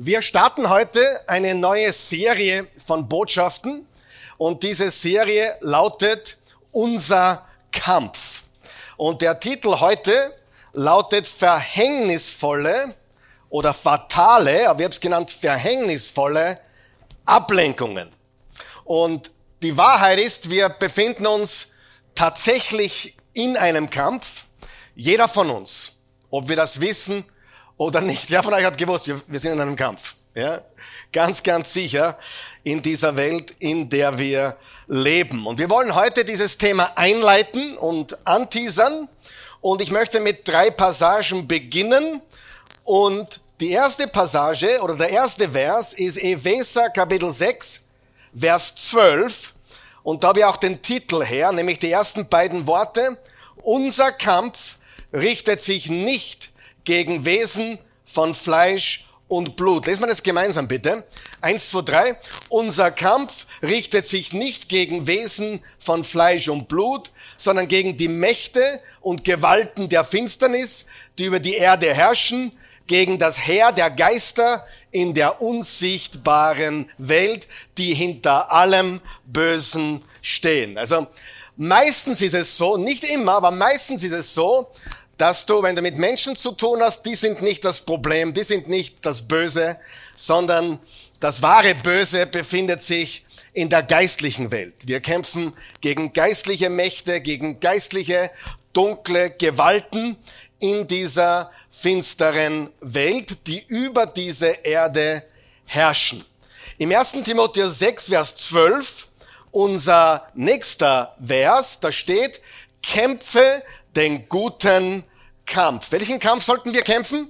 Wir starten heute eine neue Serie von Botschaften und diese Serie lautet Unser Kampf. Und der Titel heute lautet Verhängnisvolle oder fatale, aber ich habe es genannt Verhängnisvolle Ablenkungen. Und die Wahrheit ist, wir befinden uns tatsächlich in einem Kampf, jeder von uns, ob wir das wissen oder nicht. Wer von euch hat gewusst, wir sind in einem Kampf. Ja? Ganz, ganz sicher in dieser Welt, in der wir leben. Und wir wollen heute dieses Thema einleiten und anteasern. Und ich möchte mit drei Passagen beginnen. Und die erste Passage oder der erste Vers ist Epheser Kapitel 6, Vers 12. Und da habe ich auch den Titel her, nämlich die ersten beiden Worte. Unser Kampf richtet sich nicht gegen Wesen von Fleisch und Blut. Lesen wir das gemeinsam bitte. Eins, zwei, drei. Unser Kampf richtet sich nicht gegen Wesen von Fleisch und Blut, sondern gegen die Mächte und Gewalten der Finsternis, die über die Erde herrschen, gegen das Heer der Geister in der unsichtbaren Welt, die hinter allem Bösen stehen. Also meistens ist es so, nicht immer, aber meistens ist es so, dass du, wenn du mit Menschen zu tun hast, die sind nicht das Problem, die sind nicht das Böse, sondern das wahre Böse befindet sich in der geistlichen Welt. Wir kämpfen gegen geistliche Mächte, gegen geistliche dunkle Gewalten in dieser finsteren Welt, die über diese Erde herrschen. Im 1. Timotheus 6, Vers 12, unser nächster Vers, da steht, kämpfe den guten Kampf. Welchen Kampf sollten wir kämpfen?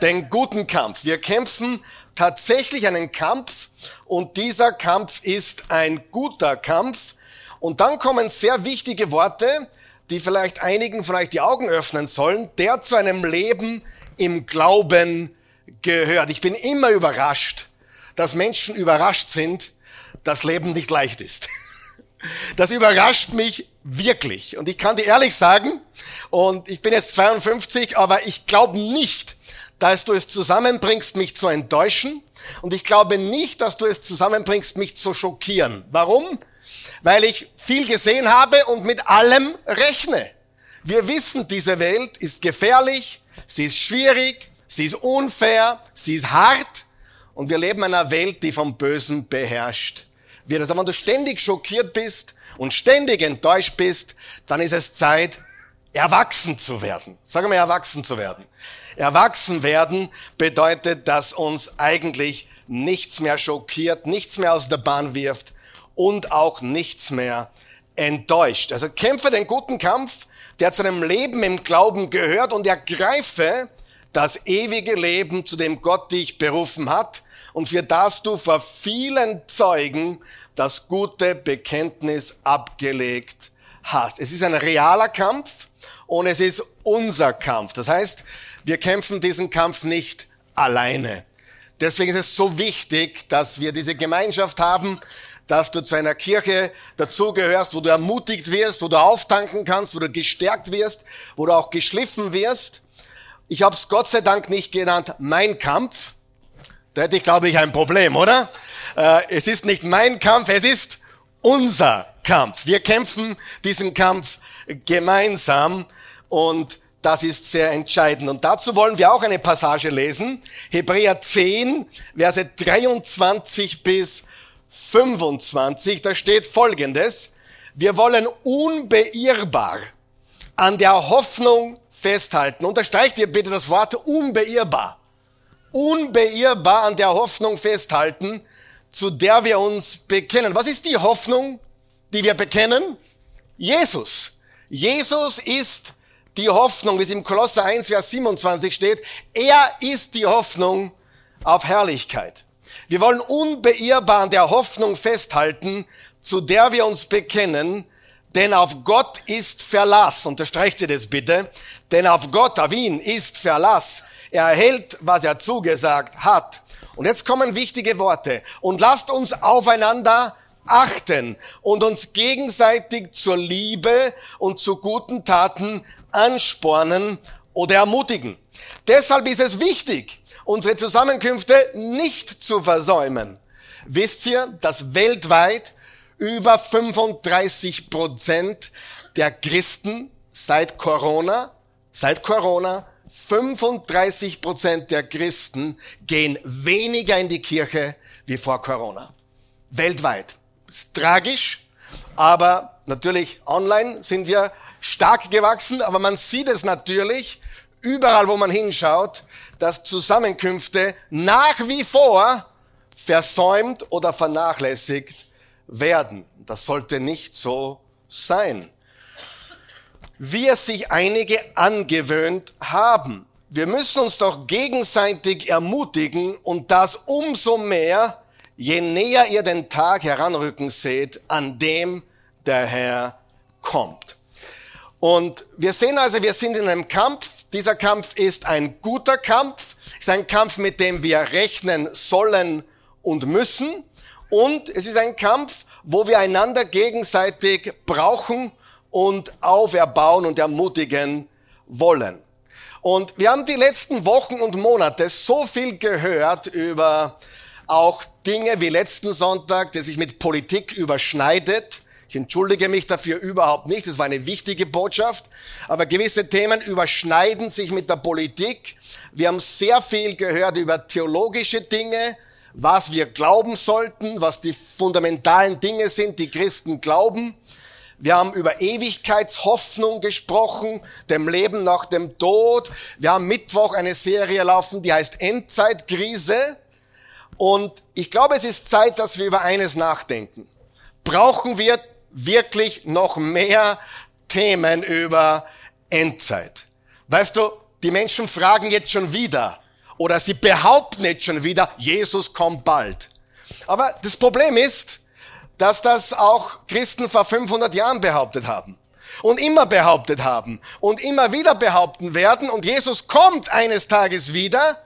Den guten Kampf. Wir kämpfen tatsächlich einen Kampf und dieser Kampf ist ein guter Kampf. Und dann kommen sehr wichtige Worte, die vielleicht einigen euch die Augen öffnen sollen, der zu einem Leben im Glauben gehört. Ich bin immer überrascht, dass Menschen überrascht sind, dass Leben nicht leicht ist. Das überrascht mich wirklich. Und ich kann dir ehrlich sagen, und ich bin jetzt 52, aber ich glaube nicht, dass du es zusammenbringst, mich zu enttäuschen. Und ich glaube nicht, dass du es zusammenbringst, mich zu schockieren. Warum? Weil ich viel gesehen habe und mit allem rechne. Wir wissen, diese Welt ist gefährlich, sie ist schwierig, sie ist unfair, sie ist hart und wir leben in einer Welt, die vom Bösen beherrscht wird. Also wenn du ständig schockiert bist und ständig enttäuscht bist, dann ist es Zeit, erwachsen zu werden. Sagen wir erwachsen zu werden. Erwachsen werden bedeutet, dass uns eigentlich nichts mehr schockiert, nichts mehr aus der Bahn wirft und auch nichts mehr enttäuscht. Also kämpfe den guten Kampf, der zu einem Leben im Glauben gehört und ergreife das ewige Leben, zu dem Gott dich berufen hat und für das du vor vielen Zeugen das gute Bekenntnis abgelegt hast. Es ist ein realer Kampf und es ist unser Kampf. Das heißt, wir kämpfen diesen Kampf nicht alleine. Deswegen ist es so wichtig, dass wir diese Gemeinschaft haben, dass du zu einer Kirche dazugehörst, wo du ermutigt wirst, wo du auftanken kannst, wo du gestärkt wirst, wo du auch geschliffen wirst. Ich habe es Gott sei Dank nicht genannt, mein Kampf. Da hätte ich, glaube ich, ein Problem, oder? Äh, es ist nicht mein Kampf, es ist unser Kampf. Wir kämpfen diesen Kampf gemeinsam und das ist sehr entscheidend. Und dazu wollen wir auch eine Passage lesen. Hebräer 10, Verse 23 bis 25. Da steht Folgendes. Wir wollen unbeirrbar an der Hoffnung festhalten. Unterstreicht ihr bitte das Wort unbeirrbar. Unbeirrbar an der Hoffnung festhalten, zu der wir uns bekennen. Was ist die Hoffnung, die wir bekennen? Jesus. Jesus ist die Hoffnung, wie es im Kolosser 1, Vers 27 steht. Er ist die Hoffnung auf Herrlichkeit. Wir wollen unbeirrbar an der Hoffnung festhalten, zu der wir uns bekennen, denn auf Gott ist Verlass. Unterstreicht ihr das bitte? Denn auf Gott, auf ihn ist Verlass. Er hält, was er zugesagt hat. Und jetzt kommen wichtige Worte. Und lasst uns aufeinander achten und uns gegenseitig zur Liebe und zu guten Taten anspornen oder ermutigen. Deshalb ist es wichtig unsere Zusammenkünfte nicht zu versäumen. Wisst ihr, dass weltweit über 35 Prozent der Christen seit Corona, seit Corona, 35 Prozent der Christen gehen weniger in die Kirche wie vor Corona. Weltweit. Ist tragisch, aber natürlich online sind wir stark gewachsen, aber man sieht es natürlich überall, wo man hinschaut, dass Zusammenkünfte nach wie vor versäumt oder vernachlässigt werden. Das sollte nicht so sein. Es sich einige angewöhnt haben. Wir müssen uns doch gegenseitig ermutigen und das umso mehr, je näher ihr den Tag heranrücken seht, an dem der Herr kommt. Und wir sehen also, wir sind in einem Kampf. Dieser Kampf ist ein guter Kampf, ist ein Kampf, mit dem wir rechnen sollen und müssen. Und es ist ein Kampf, wo wir einander gegenseitig brauchen und auferbauen und ermutigen wollen. Und wir haben die letzten Wochen und Monate so viel gehört über auch Dinge wie letzten Sonntag, der sich mit Politik überschneidet. Ich entschuldige mich dafür überhaupt nicht, das war eine wichtige Botschaft, aber gewisse Themen überschneiden sich mit der Politik. Wir haben sehr viel gehört über theologische Dinge, was wir glauben sollten, was die fundamentalen Dinge sind, die Christen glauben. Wir haben über Ewigkeitshoffnung gesprochen, dem Leben nach dem Tod. Wir haben Mittwoch eine Serie laufen, die heißt Endzeitkrise. Und ich glaube, es ist Zeit, dass wir über eines nachdenken. Brauchen wir wirklich noch mehr Themen über Endzeit? Weißt du, die Menschen fragen jetzt schon wieder oder sie behaupten jetzt schon wieder, Jesus kommt bald. Aber das Problem ist, dass das auch Christen vor 500 Jahren behauptet haben und immer behauptet haben und immer wieder behaupten werden und Jesus kommt eines Tages wieder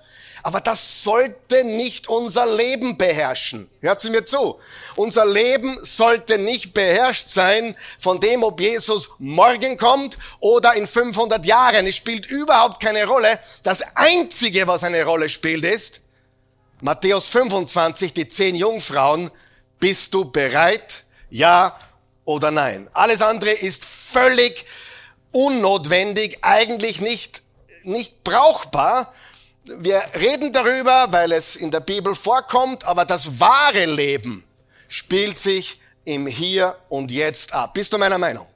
aber das sollte nicht unser Leben beherrschen. Hört Sie mir zu. Unser Leben sollte nicht beherrscht sein von dem, ob Jesus morgen kommt oder in 500 Jahren. Es spielt überhaupt keine Rolle. Das Einzige, was eine Rolle spielt, ist Matthäus 25, die zehn Jungfrauen. Bist du bereit? Ja oder nein? Alles andere ist völlig unnotwendig, eigentlich nicht, nicht brauchbar wir reden darüber, weil es in der Bibel vorkommt, aber das wahre Leben spielt sich im Hier und Jetzt ab. Bist du meiner Meinung?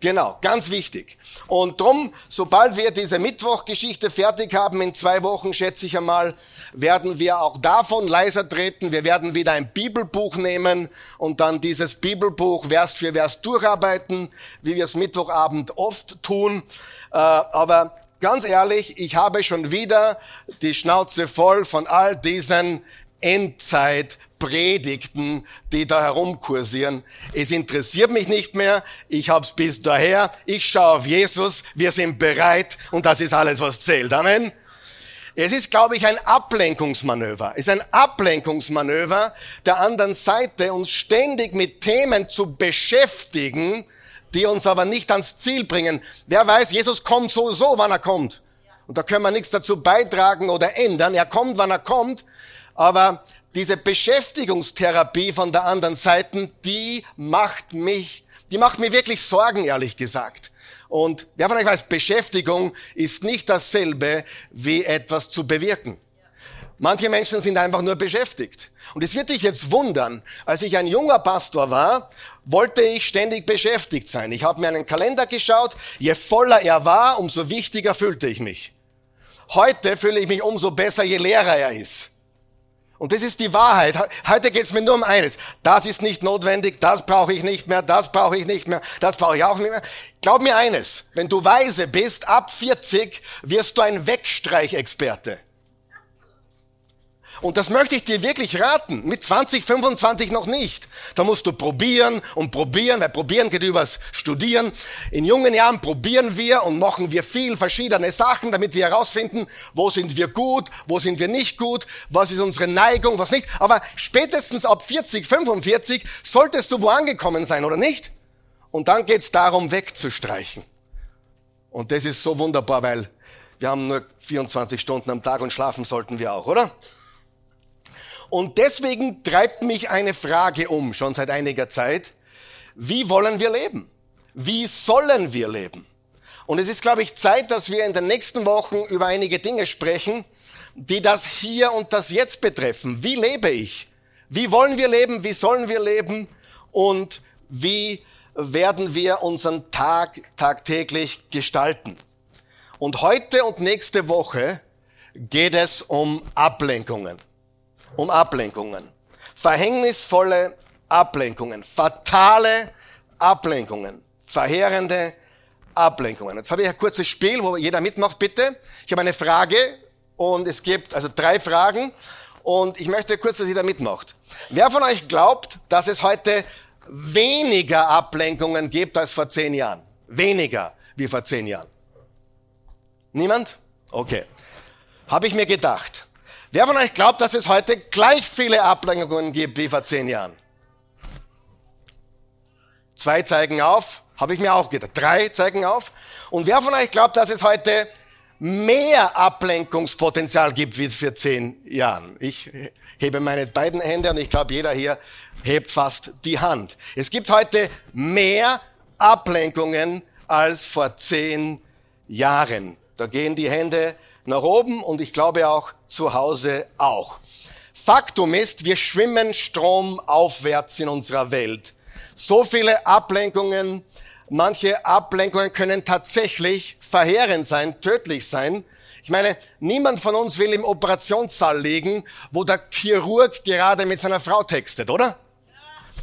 Genau, ganz wichtig. Und drum, sobald wir diese Mittwochgeschichte fertig haben, in zwei Wochen schätze ich einmal, werden wir auch davon leiser treten. Wir werden wieder ein Bibelbuch nehmen und dann dieses Bibelbuch Vers für Vers durcharbeiten, wie wir es Mittwochabend oft tun. Äh, aber ganz ehrlich, ich habe schon wieder die Schnauze voll von all diesen Endzeitpredigten, die da herumkursieren. Es interessiert mich nicht mehr. Ich hab's bis daher. Ich schaue auf Jesus. Wir sind bereit. Und das ist alles, was zählt. Amen. Es ist, glaube ich, ein Ablenkungsmanöver. Es ist ein Ablenkungsmanöver der anderen Seite, uns ständig mit Themen zu beschäftigen, die uns aber nicht ans Ziel bringen. Wer weiß, Jesus kommt so so, wann er kommt. Und da können wir nichts dazu beitragen oder ändern. Er kommt, wann er kommt. Aber diese Beschäftigungstherapie von der anderen Seite, die macht mich, die macht mir wirklich Sorgen, ehrlich gesagt. Und wer von euch weiß, Beschäftigung ist nicht dasselbe wie etwas zu bewirken. Manche Menschen sind einfach nur beschäftigt. Und es wird dich jetzt wundern, als ich ein junger Pastor war, wollte ich ständig beschäftigt sein. Ich habe mir einen Kalender geschaut, je voller er war, umso wichtiger fühlte ich mich. Heute fühle ich mich umso besser, je leerer er ist. Und das ist die Wahrheit. Heute geht es mir nur um eines. Das ist nicht notwendig, das brauche ich nicht mehr, das brauche ich nicht mehr, das brauche ich auch nicht mehr. Glaub mir eines, wenn du weise bist, ab 40 wirst du ein Wegstreichexperte. Und das möchte ich dir wirklich raten. Mit 20, 25 noch nicht. Da musst du probieren und probieren, weil probieren geht übers Studieren. In jungen Jahren probieren wir und machen wir viel verschiedene Sachen, damit wir herausfinden, wo sind wir gut, wo sind wir nicht gut, was ist unsere Neigung, was nicht. Aber spätestens ab 40, 45 solltest du wo angekommen sein, oder nicht? Und dann geht's darum, wegzustreichen. Und das ist so wunderbar, weil Wir haben nur 24 Stunden am Tag und schlafen sollten wir auch, oder? Und deswegen treibt mich eine Frage um, schon seit einiger Zeit. Wie wollen wir leben? Wie sollen wir leben? Und es ist, glaube ich, Zeit, dass wir in den nächsten Wochen über einige Dinge sprechen, die das hier und das jetzt betreffen. Wie lebe ich? Wie wollen wir leben? Wie sollen wir leben? Und wie werden wir unseren Tag tagtäglich gestalten? Und heute und nächste Woche geht es um Ablenkungen. Um Ablenkungen. Verhängnisvolle Ablenkungen. Fatale Ablenkungen. Verheerende Ablenkungen. Jetzt habe ich ein kurzes Spiel, wo jeder mitmacht, bitte. Ich habe eine Frage und es gibt also drei Fragen und ich möchte kurz, dass jeder mitmacht. Wer von euch glaubt, dass es heute weniger Ablenkungen gibt als vor zehn Jahren? Weniger wie vor zehn Jahren. Niemand? Okay. Habe ich mir gedacht. Wer von euch glaubt, dass es heute gleich viele Ablenkungen gibt wie vor zehn Jahren? Zwei zeigen auf. Habe ich mir auch gedacht. Drei zeigen auf. Und wer von euch glaubt, dass es heute mehr Ablenkungspotenzial gibt wie vor zehn Jahren? Ich hebe meine beiden Hände und ich glaube, jeder hier hebt fast die Hand. Es gibt heute mehr Ablenkungen als vor zehn Jahren. Da gehen die Hände nach oben und ich glaube auch zu Hause auch. Faktum ist, wir schwimmen stromaufwärts in unserer Welt. So viele Ablenkungen, manche Ablenkungen können tatsächlich verheerend sein, tödlich sein. Ich meine, niemand von uns will im Operationssaal liegen, wo der Chirurg gerade mit seiner Frau textet, oder?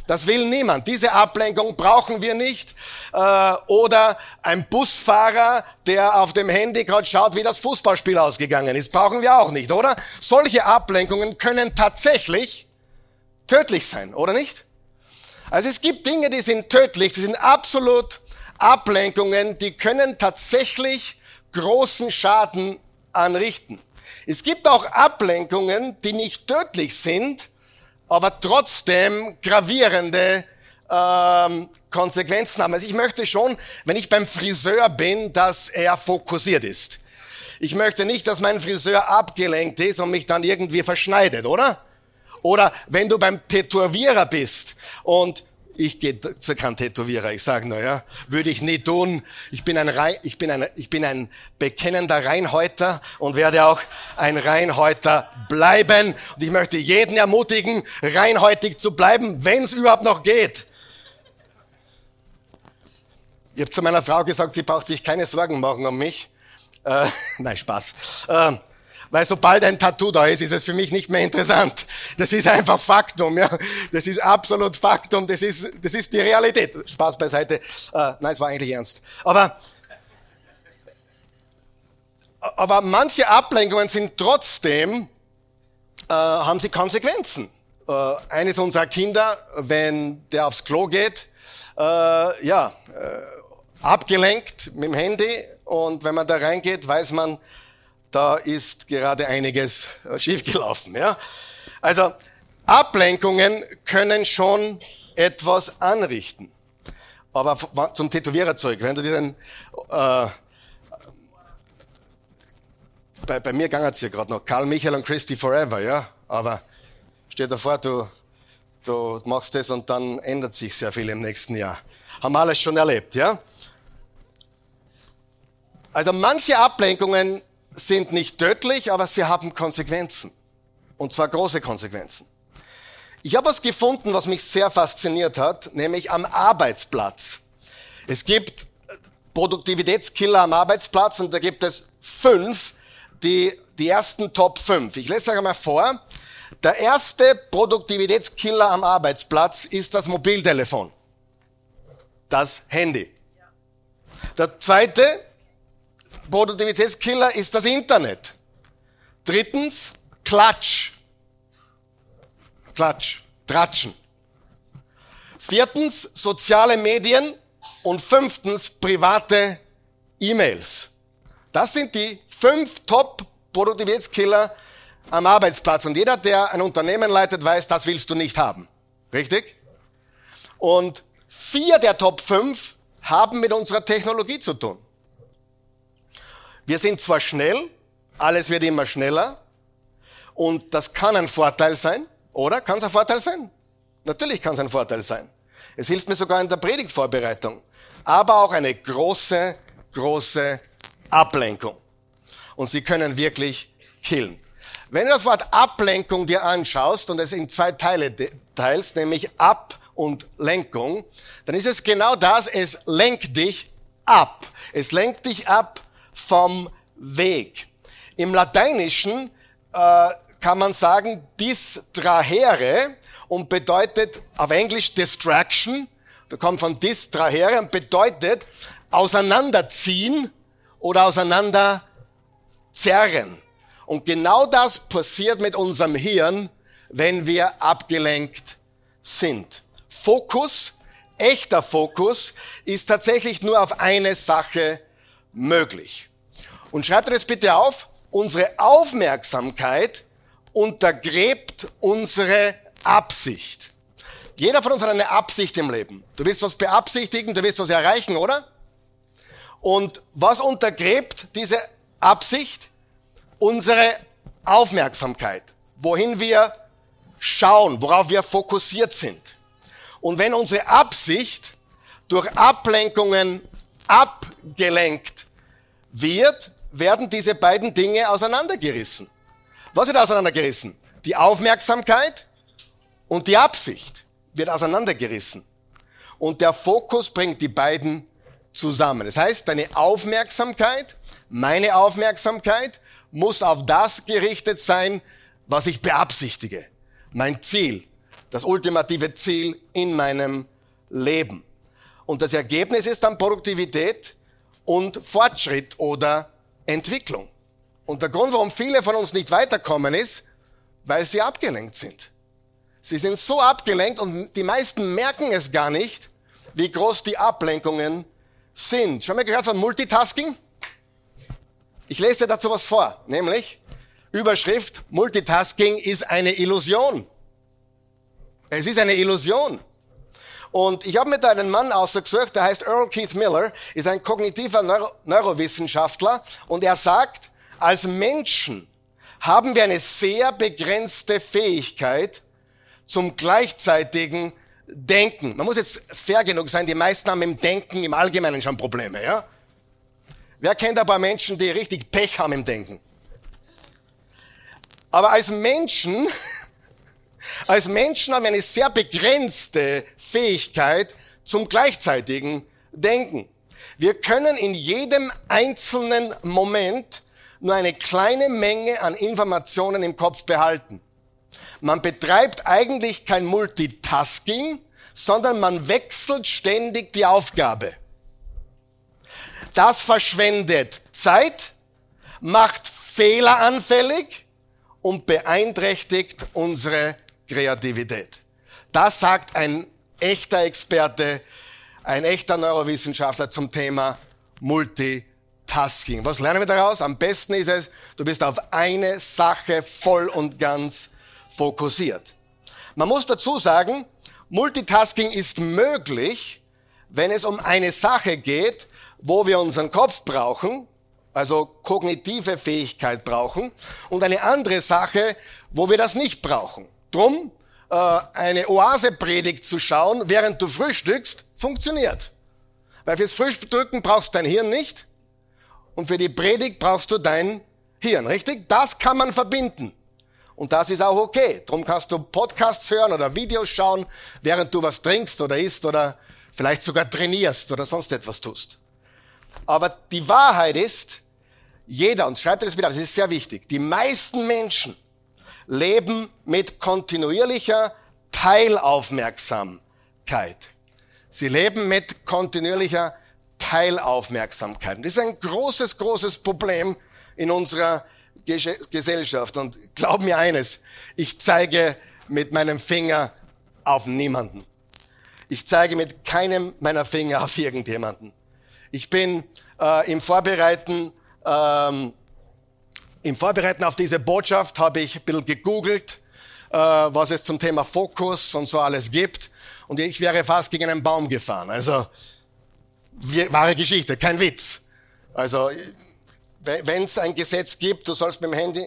Das will niemand. Diese Ablenkung brauchen wir nicht. Äh, oder ein Busfahrer, der auf dem Handy gerade schaut, wie das Fußballspiel ausgegangen ist, brauchen wir auch nicht, oder? Solche Ablenkungen können tatsächlich tödlich sein, oder nicht? Also es gibt Dinge, die sind tödlich, die sind absolut Ablenkungen, die können tatsächlich großen Schaden anrichten. Es gibt auch Ablenkungen, die nicht tödlich sind, aber trotzdem gravierende ähm, Konsequenzen haben. Also ich möchte schon, wenn ich beim Friseur bin, dass er fokussiert ist. Ich möchte nicht, dass mein Friseur abgelenkt ist und mich dann irgendwie verschneidet, oder? Oder wenn du beim Tätowierer bist und ich gehe zu keinem Tätowierer. Ich sage nur, ja, würde ich nie tun. Ich bin ein, Rein, ich bin ein, ich bin ein bekennender Reinhäuter und werde auch ein Reinhäuter bleiben. Und ich möchte jeden ermutigen, reinhäutig zu bleiben, wenn es überhaupt noch geht. Ich habe zu meiner Frau gesagt, sie braucht sich keine Sorgen machen um mich. Äh, nein, Spaß. Äh, weil sobald ein Tattoo da ist, ist es für mich nicht mehr interessant. Das ist einfach Faktum, ja. Das ist absolut Faktum. Das ist, das ist die Realität. Spaß beiseite. Äh, nein, es war eigentlich ernst. Aber, aber manche Ablenkungen sind trotzdem, äh, haben sie Konsequenzen. Äh, eines unserer Kinder, wenn der aufs Klo geht, äh, ja, äh, abgelenkt mit dem Handy und wenn man da reingeht, weiß man, da ist gerade einiges äh, schiefgelaufen. Ja? Also Ablenkungen können schon etwas anrichten. Aber zum Tätowiererzeug, wenn du dir den, äh, bei, bei mir ging es ja gerade noch, Karl Michael und Christy Forever, ja, aber stell dir vor, du, du machst das und dann ändert sich sehr viel im nächsten Jahr. Haben wir alles schon erlebt, ja. Also manche Ablenkungen sind nicht tödlich, aber sie haben Konsequenzen. Und zwar große Konsequenzen. Ich habe was gefunden, was mich sehr fasziniert hat, nämlich am Arbeitsplatz. Es gibt Produktivitätskiller am Arbeitsplatz und da gibt es fünf, die, die ersten Top fünf. Ich lese euch einmal vor. Der erste Produktivitätskiller am Arbeitsplatz ist das Mobiltelefon. Das Handy. Der zweite Produktivitätskiller ist das Internet. Drittens, Klatsch. Klatsch, Tratschen. Viertens, soziale Medien. Und fünftens, private E-Mails. Das sind die fünf Top-Produktivitätskiller am Arbeitsplatz. Und jeder, der ein Unternehmen leitet, weiß, das willst du nicht haben. Richtig? Und vier der Top 5 haben mit unserer Technologie zu tun. Wir sind zwar schnell, alles wird immer schneller und das kann ein Vorteil sein, oder? Kann es ein Vorteil sein? Natürlich kann es ein Vorteil sein. Es hilft mir sogar in der Predigtvorbereitung. Aber auch eine große, große Ablenkung. Und sie können wirklich killen. Wenn du das Wort Ablenkung dir anschaust und es in zwei Teile teilst, nämlich Ab- und Lenkung, dann ist es genau das, es lenkt dich ab. Es lenkt dich ab vom Weg. Im Lateinischen äh, kann man sagen distrahere und bedeutet auf Englisch distraction, kommt von distrahere und bedeutet auseinanderziehen oder auseinanderzerren. Und genau das passiert mit unserem Hirn, wenn wir abgelenkt sind. Fokus, echter Fokus, ist tatsächlich nur auf eine Sache möglich. Und schreibt das bitte auf, unsere Aufmerksamkeit untergräbt unsere Absicht. Jeder von uns hat eine Absicht im Leben. Du willst was beabsichtigen, du willst was erreichen, oder? Und was untergräbt diese Absicht? Unsere Aufmerksamkeit. Wohin wir schauen, worauf wir fokussiert sind. Und wenn unsere Absicht durch Ablenkungen abgelenkt wird, werden diese beiden Dinge auseinandergerissen. Was wird auseinandergerissen? Die Aufmerksamkeit und die Absicht wird auseinandergerissen. Und der Fokus bringt die beiden zusammen. Das heißt, deine Aufmerksamkeit, meine Aufmerksamkeit muss auf das gerichtet sein, was ich beabsichtige. Mein Ziel, das ultimative Ziel in meinem Leben. Und das Ergebnis ist dann Produktivität und Fortschritt oder Entwicklung. Und der Grund, warum viele von uns nicht weiterkommen, ist, weil sie abgelenkt sind. Sie sind so abgelenkt und die meisten merken es gar nicht, wie groß die Ablenkungen sind. Schon mal gehört von Multitasking? Ich lese dir dazu was vor, nämlich Überschrift, Multitasking ist eine Illusion. Es ist eine Illusion. Und ich habe mit einem Mann ausgesucht, der heißt Earl Keith Miller, ist ein kognitiver Neuro Neurowissenschaftler und er sagt, als Menschen haben wir eine sehr begrenzte Fähigkeit zum gleichzeitigen Denken. Man muss jetzt fair genug sein, die meisten haben im Denken im Allgemeinen schon Probleme, ja? Wer kennt ein paar Menschen, die richtig Pech haben im Denken? Aber als Menschen, als Menschen haben wir eine sehr begrenzte Fähigkeit zum gleichzeitigen Denken. Wir können in jedem einzelnen Moment nur eine kleine Menge an Informationen im Kopf behalten. Man betreibt eigentlich kein Multitasking, sondern man wechselt ständig die Aufgabe. Das verschwendet Zeit, macht Fehler anfällig und beeinträchtigt unsere Kreativität. Das sagt ein echter Experte, ein echter Neurowissenschaftler zum Thema Multitasking. Tasking. Was lernen wir daraus? Am besten ist es, du bist auf eine Sache voll und ganz fokussiert. Man muss dazu sagen, Multitasking ist möglich, wenn es um eine Sache geht, wo wir unseren Kopf brauchen, also kognitive Fähigkeit brauchen, und eine andere Sache, wo wir das nicht brauchen. Drum, äh, eine Oase-Predigt zu schauen, während du frühstückst, funktioniert. Weil fürs Frühstücken brauchst du dein Hirn nicht und für die Predigt brauchst du dein Hirn, richtig? Das kann man verbinden. Und das ist auch okay. Drum kannst du Podcasts hören oder Videos schauen, während du was trinkst oder isst oder vielleicht sogar trainierst oder sonst etwas tust. Aber die Wahrheit ist, jeder, und schreibt das wieder, das ist sehr wichtig, die meisten Menschen leben mit kontinuierlicher Teilaufmerksamkeit. Sie leben mit kontinuierlicher Teilaufmerksamkeit. das ist ein großes, großes Problem in unserer Gesellschaft. Und glaub mir eines, ich zeige mit meinem Finger auf niemanden. Ich zeige mit keinem meiner Finger auf irgendjemanden. Ich bin äh, im Vorbereiten, ähm, im Vorbereiten auf diese Botschaft habe ich ein bisschen gegoogelt, äh, was es zum Thema Fokus und so alles gibt. Und ich wäre fast gegen einen Baum gefahren. Also wahre Geschichte, kein Witz. Also wenn es ein Gesetz gibt, du sollst mit dem Handy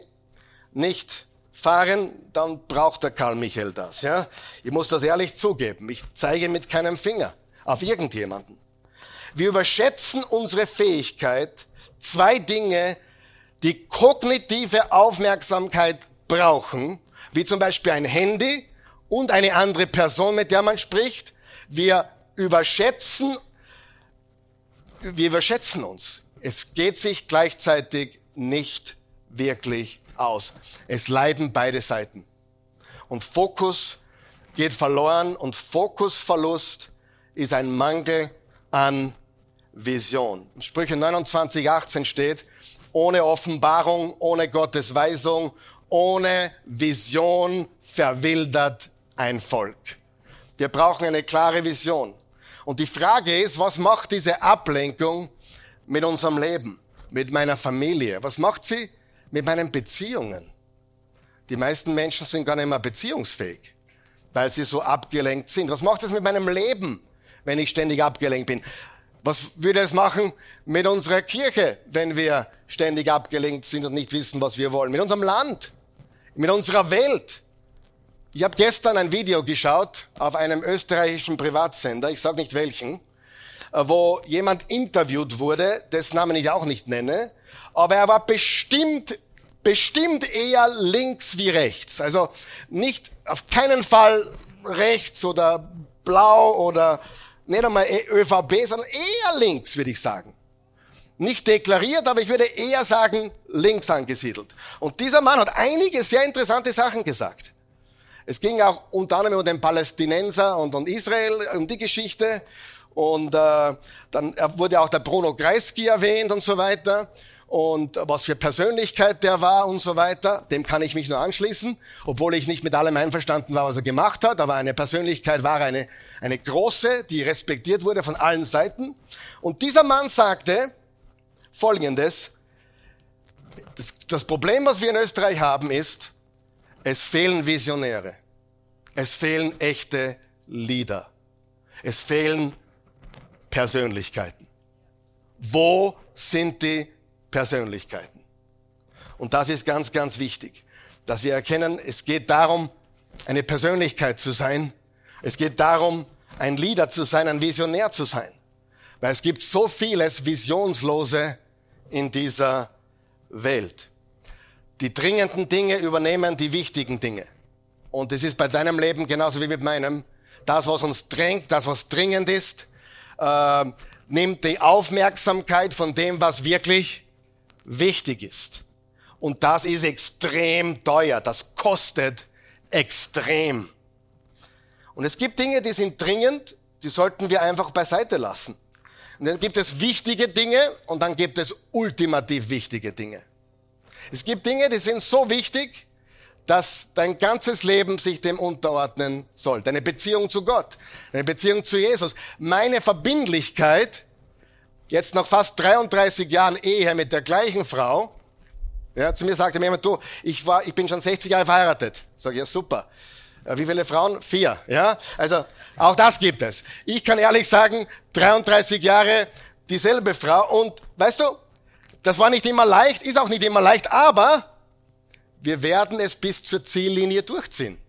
nicht fahren, dann braucht der Karl Michael das. Ja? Ich muss das ehrlich zugeben. Ich zeige mit keinem Finger auf irgendjemanden. Wir überschätzen unsere Fähigkeit, zwei Dinge, die kognitive Aufmerksamkeit brauchen, wie zum Beispiel ein Handy und eine andere Person, mit der man spricht. Wir überschätzen, wir überschätzen uns. Es geht sich gleichzeitig nicht wirklich aus. Es leiden beide Seiten. Und Fokus geht verloren und Fokusverlust ist ein Mangel an Vision. In Sprüche 29, 18 steht, ohne Offenbarung, ohne Gottes Weisung, ohne Vision verwildert ein Volk. Wir brauchen eine klare Vision. Und die Frage ist, was macht diese Ablenkung mit unserem Leben, mit meiner Familie? Was macht sie mit meinen Beziehungen? Die meisten Menschen sind gar nicht mehr beziehungsfähig, weil sie so abgelenkt sind. Was macht es mit meinem Leben, wenn ich ständig abgelenkt bin? Was würde es machen mit unserer Kirche, wenn wir ständig abgelenkt sind und nicht wissen, was wir wollen? Mit unserem Land, mit unserer Welt. Ich habe gestern ein Video geschaut auf einem österreichischen Privatsender, ich sage nicht welchen, äh, wo jemand interviewt wurde, dessen Namen ich auch nicht nenne, aber er war bestimmt, bestimmt eher links wie rechts. Also nicht auf keinen Fall rechts oder blau oder nicht einmal ÖVP, sondern eher links, würde ich sagen. Nicht deklariert, aber ich würde eher sagen, links angesiedelt. Und dieser Mann hat einige sehr interessante Sachen gesagt. Es ging auch unter anderem um den Palästinenser und um Israel, um die Geschichte. Und äh, dann wurde auch der Bruno Kreisky erwähnt und so weiter und was für Persönlichkeit der war und so weiter. Dem kann ich mich nur anschließen, obwohl ich nicht mit allem einverstanden war, was er gemacht hat. Aber eine Persönlichkeit war eine, eine große, die respektiert wurde von allen Seiten. Und dieser Mann sagte Folgendes. Das, das Problem, was wir in Österreich haben, ist, es fehlen Visionäre. Es fehlen echte Leader. Es fehlen Persönlichkeiten. Wo sind die Persönlichkeiten. Und das ist ganz, ganz wichtig, dass wir erkennen, es geht darum, eine Persönlichkeit zu sein. Es geht darum, ein Leader zu sein, ein Visionär zu sein. Weil es gibt so vieles Visionslose in dieser Welt. Die dringenden Dinge übernehmen die wichtigen Dinge. Und es ist bei deinem Leben genauso wie mit meinem. Das, was uns drängt, das, was dringend ist, äh, nimmt die Aufmerksamkeit von dem, was wirklich wichtig ist. Und das ist extrem teuer. Das kostet extrem. Und es gibt Dinge, die sind dringend, die sollten wir einfach beiseite lassen. Und dann gibt es wichtige Dinge und dann gibt es ultimativ wichtige Dinge. Es gibt Dinge, die sind so wichtig, dass dein ganzes Leben sich dem unterordnen soll. Deine Beziehung zu Gott, deine Beziehung zu Jesus. Meine Verbindlichkeit jetzt nach fast 33 Jahren Ehe mit der gleichen Frau, ja, zu mir sagte mir jemand, du, ich war, ich bin schon 60 Jahre verheiratet. Sag ich, ja, super. Ja, wie viele Frauen? Vier, ja. Also, auch das gibt es. Ich kann ehrlich sagen, 33 Jahre dieselbe Frau und, weißt du, das war nicht immer leicht, ist auch nicht immer leicht, aber wir werden es bis zur Ziellinie durchziehen.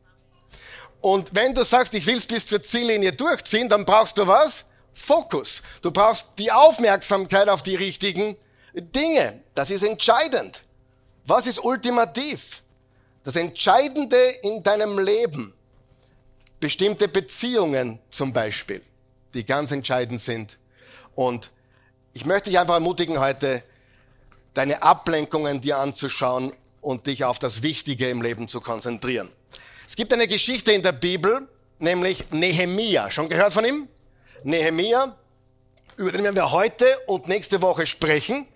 Und wenn du sagst, ich will es bis zur Ziellinie durchziehen, dann brauchst du was? Fokus. Du brauchst die Aufmerksamkeit auf die richtigen Dinge. Das ist entscheidend. Was ist ultimativ? Das Entscheidende in deinem Leben. Bestimmte Beziehungen zum Beispiel, die ganz entscheidend sind. Und ich möchte dich einfach ermutigen, heute deine Ablenkungen dir anzuschauen und dich auf das Wichtige im Leben zu konzentrieren. Es gibt eine Geschichte in der Bibel, nämlich Nehemia. Schon gehört von ihm? Nehemia, über den werden wir heute und nächste Woche sprechen.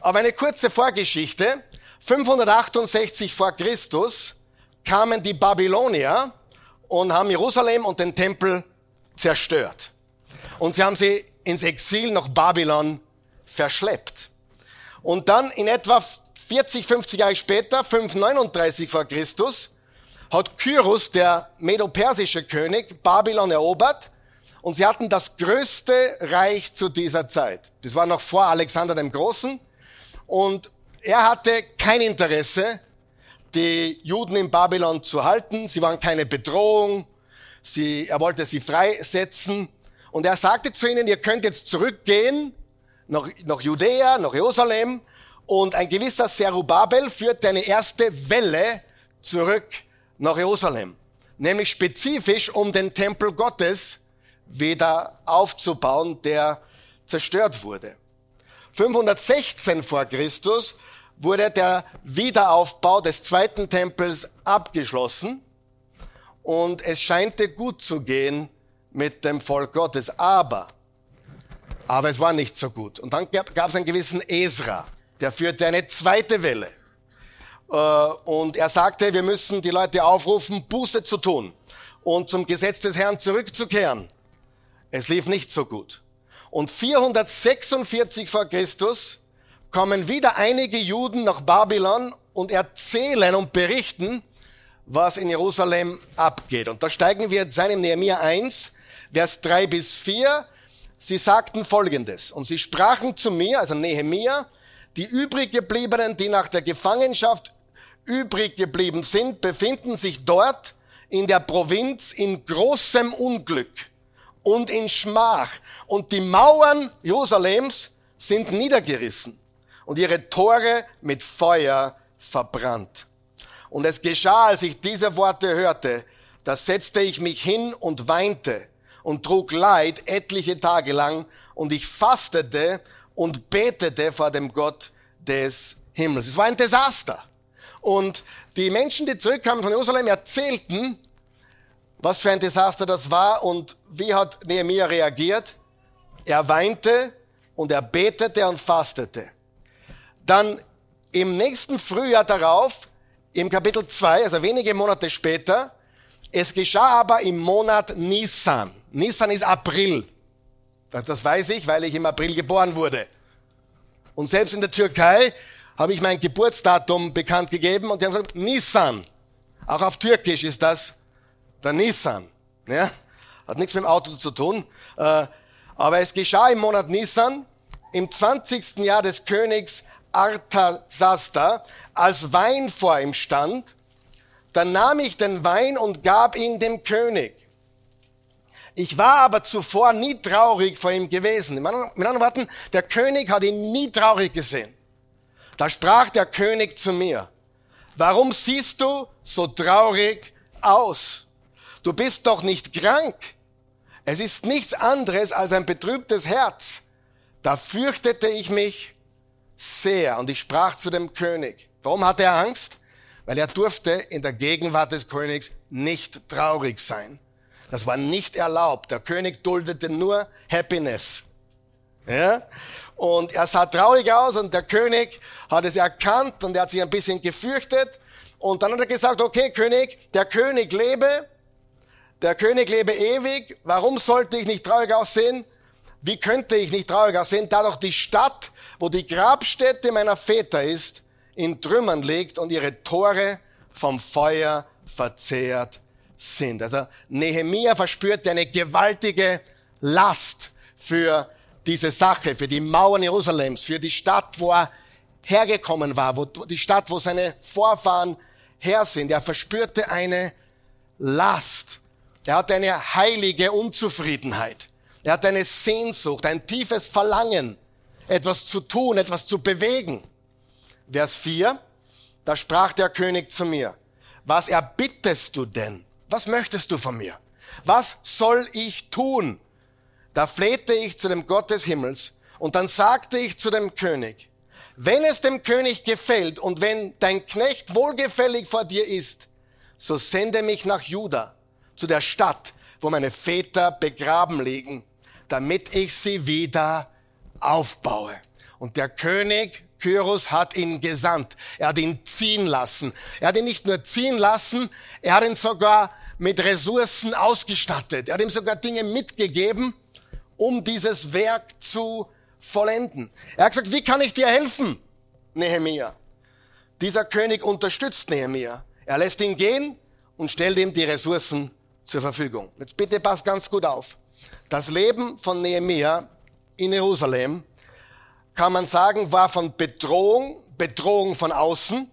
Aber eine kurze Vorgeschichte. 568 vor Christus kamen die Babylonier und haben Jerusalem und den Tempel zerstört. Und sie haben sie ins Exil nach Babylon verschleppt. Und dann in etwa 40, 50 Jahre später, 539 vor Christus, hat Kyrus, der medo-persische König, Babylon erobert und sie hatten das größte Reich zu dieser Zeit. Das war noch vor Alexander dem Großen. Und er hatte kein Interesse, die Juden in Babylon zu halten. Sie waren keine Bedrohung. Sie, er wollte sie freisetzen. Und er sagte zu ihnen, ihr könnt jetzt zurückgehen nach, nach Judäa, nach Jerusalem. Und ein gewisser Serubabel führt eine erste Welle zurück nach Jerusalem. Nämlich spezifisch, um den Tempel Gottes wieder aufzubauen, der zerstört wurde. 516 vor Christus wurde der Wiederaufbau des zweiten Tempels abgeschlossen und es scheinte gut zu gehen mit dem Volk Gottes. Aber, aber es war nicht so gut. Und dann gab, es einen gewissen Esra, der führte eine zweite Welle. Äh, und er sagte, wir müssen die Leute aufrufen, Buße zu tun und zum Gesetz des Herrn zurückzukehren. Es lief nicht so gut. Und 446 vor Christus kommen wieder einige Juden nach Babylon und erzählen und berichten, was in Jerusalem abgeht. Und da steigen wir jetzt ein im Nehemiah 1, Vers 3 bis 4. Sie sagten Folgendes. Und sie sprachen zu mir, also Nehemiah, die übrig gebliebenen, die nach der Gefangenschaft übrig geblieben sind, befinden sich dort in der Provinz in großem Unglück und in Schmach. Und die Mauern Jerusalems sind niedergerissen und ihre Tore mit Feuer verbrannt. Und es geschah, als ich diese Worte hörte, da setzte ich mich hin und weinte und trug Leid etliche Tage lang und ich fastete und betete vor dem Gott des Himmels. Es war ein Desaster. Und die Menschen, die zurückkamen von Jerusalem, erzählten, was für ein Desaster das war und wie hat Nehemiah reagiert. Er weinte und er betete und fastete. Dann im nächsten Frühjahr darauf, im Kapitel 2, also wenige Monate später, es geschah aber im Monat Nisan. Nisan ist April. Das, weiß ich, weil ich im April geboren wurde. Und selbst in der Türkei habe ich mein Geburtsdatum bekannt gegeben und die haben gesagt, Nisan. Auch auf Türkisch ist das der Nisan. Ja? Hat nichts mit dem Auto zu tun. Äh, aber es geschah im Monat Nisan, im 20. Jahr des Königs Arthasasta, als Wein vor ihm stand. Dann nahm ich den Wein und gab ihn dem König. Ich war aber zuvor nie traurig vor ihm gewesen. Mit anderen Worten, der König hat ihn nie traurig gesehen. Da sprach der König zu mir, warum siehst du so traurig aus? Du bist doch nicht krank. Es ist nichts anderes als ein betrübtes Herz. Da fürchtete ich mich sehr und ich sprach zu dem König. Warum hatte er Angst? Weil er durfte in der Gegenwart des Königs nicht traurig sein. Das war nicht erlaubt. Der König duldete nur Happiness. Ja? Und er sah traurig aus und der König hat es erkannt und er hat sich ein bisschen gefürchtet. Und dann hat er gesagt, okay König, der König lebe, der König lebe ewig. Warum sollte ich nicht traurig aussehen? Wie könnte ich nicht traurig aussehen, da doch die Stadt, wo die Grabstätte meiner Väter ist, in Trümmern liegt und ihre Tore vom Feuer verzehrt sind. Also Nehemia verspürte eine gewaltige Last für diese Sache, für die Mauern Jerusalems, für die Stadt, wo er hergekommen war, wo die Stadt, wo seine Vorfahren her sind. Er verspürte eine Last. Er hatte eine heilige Unzufriedenheit. Er hatte eine Sehnsucht, ein tiefes Verlangen, etwas zu tun, etwas zu bewegen. Vers 4, da sprach der König zu mir, was erbittest du denn? Was möchtest du von mir? Was soll ich tun? Da flehte ich zu dem Gott des Himmels und dann sagte ich zu dem König, wenn es dem König gefällt und wenn dein Knecht wohlgefällig vor dir ist, so sende mich nach Juda, zu der Stadt, wo meine Väter begraben liegen, damit ich sie wieder aufbaue. Und der König Kyros hat ihn gesandt. Er hat ihn ziehen lassen. Er hat ihn nicht nur ziehen lassen, er hat ihn sogar mit Ressourcen ausgestattet. Er hat ihm sogar Dinge mitgegeben, um dieses Werk zu vollenden. Er hat gesagt, wie kann ich dir helfen, Nehemia? Dieser König unterstützt Nehemia. Er lässt ihn gehen und stellt ihm die Ressourcen zur Verfügung. Jetzt bitte passt ganz gut auf. Das Leben von Nehemia in Jerusalem kann man sagen, war von Bedrohung, Bedrohung von außen.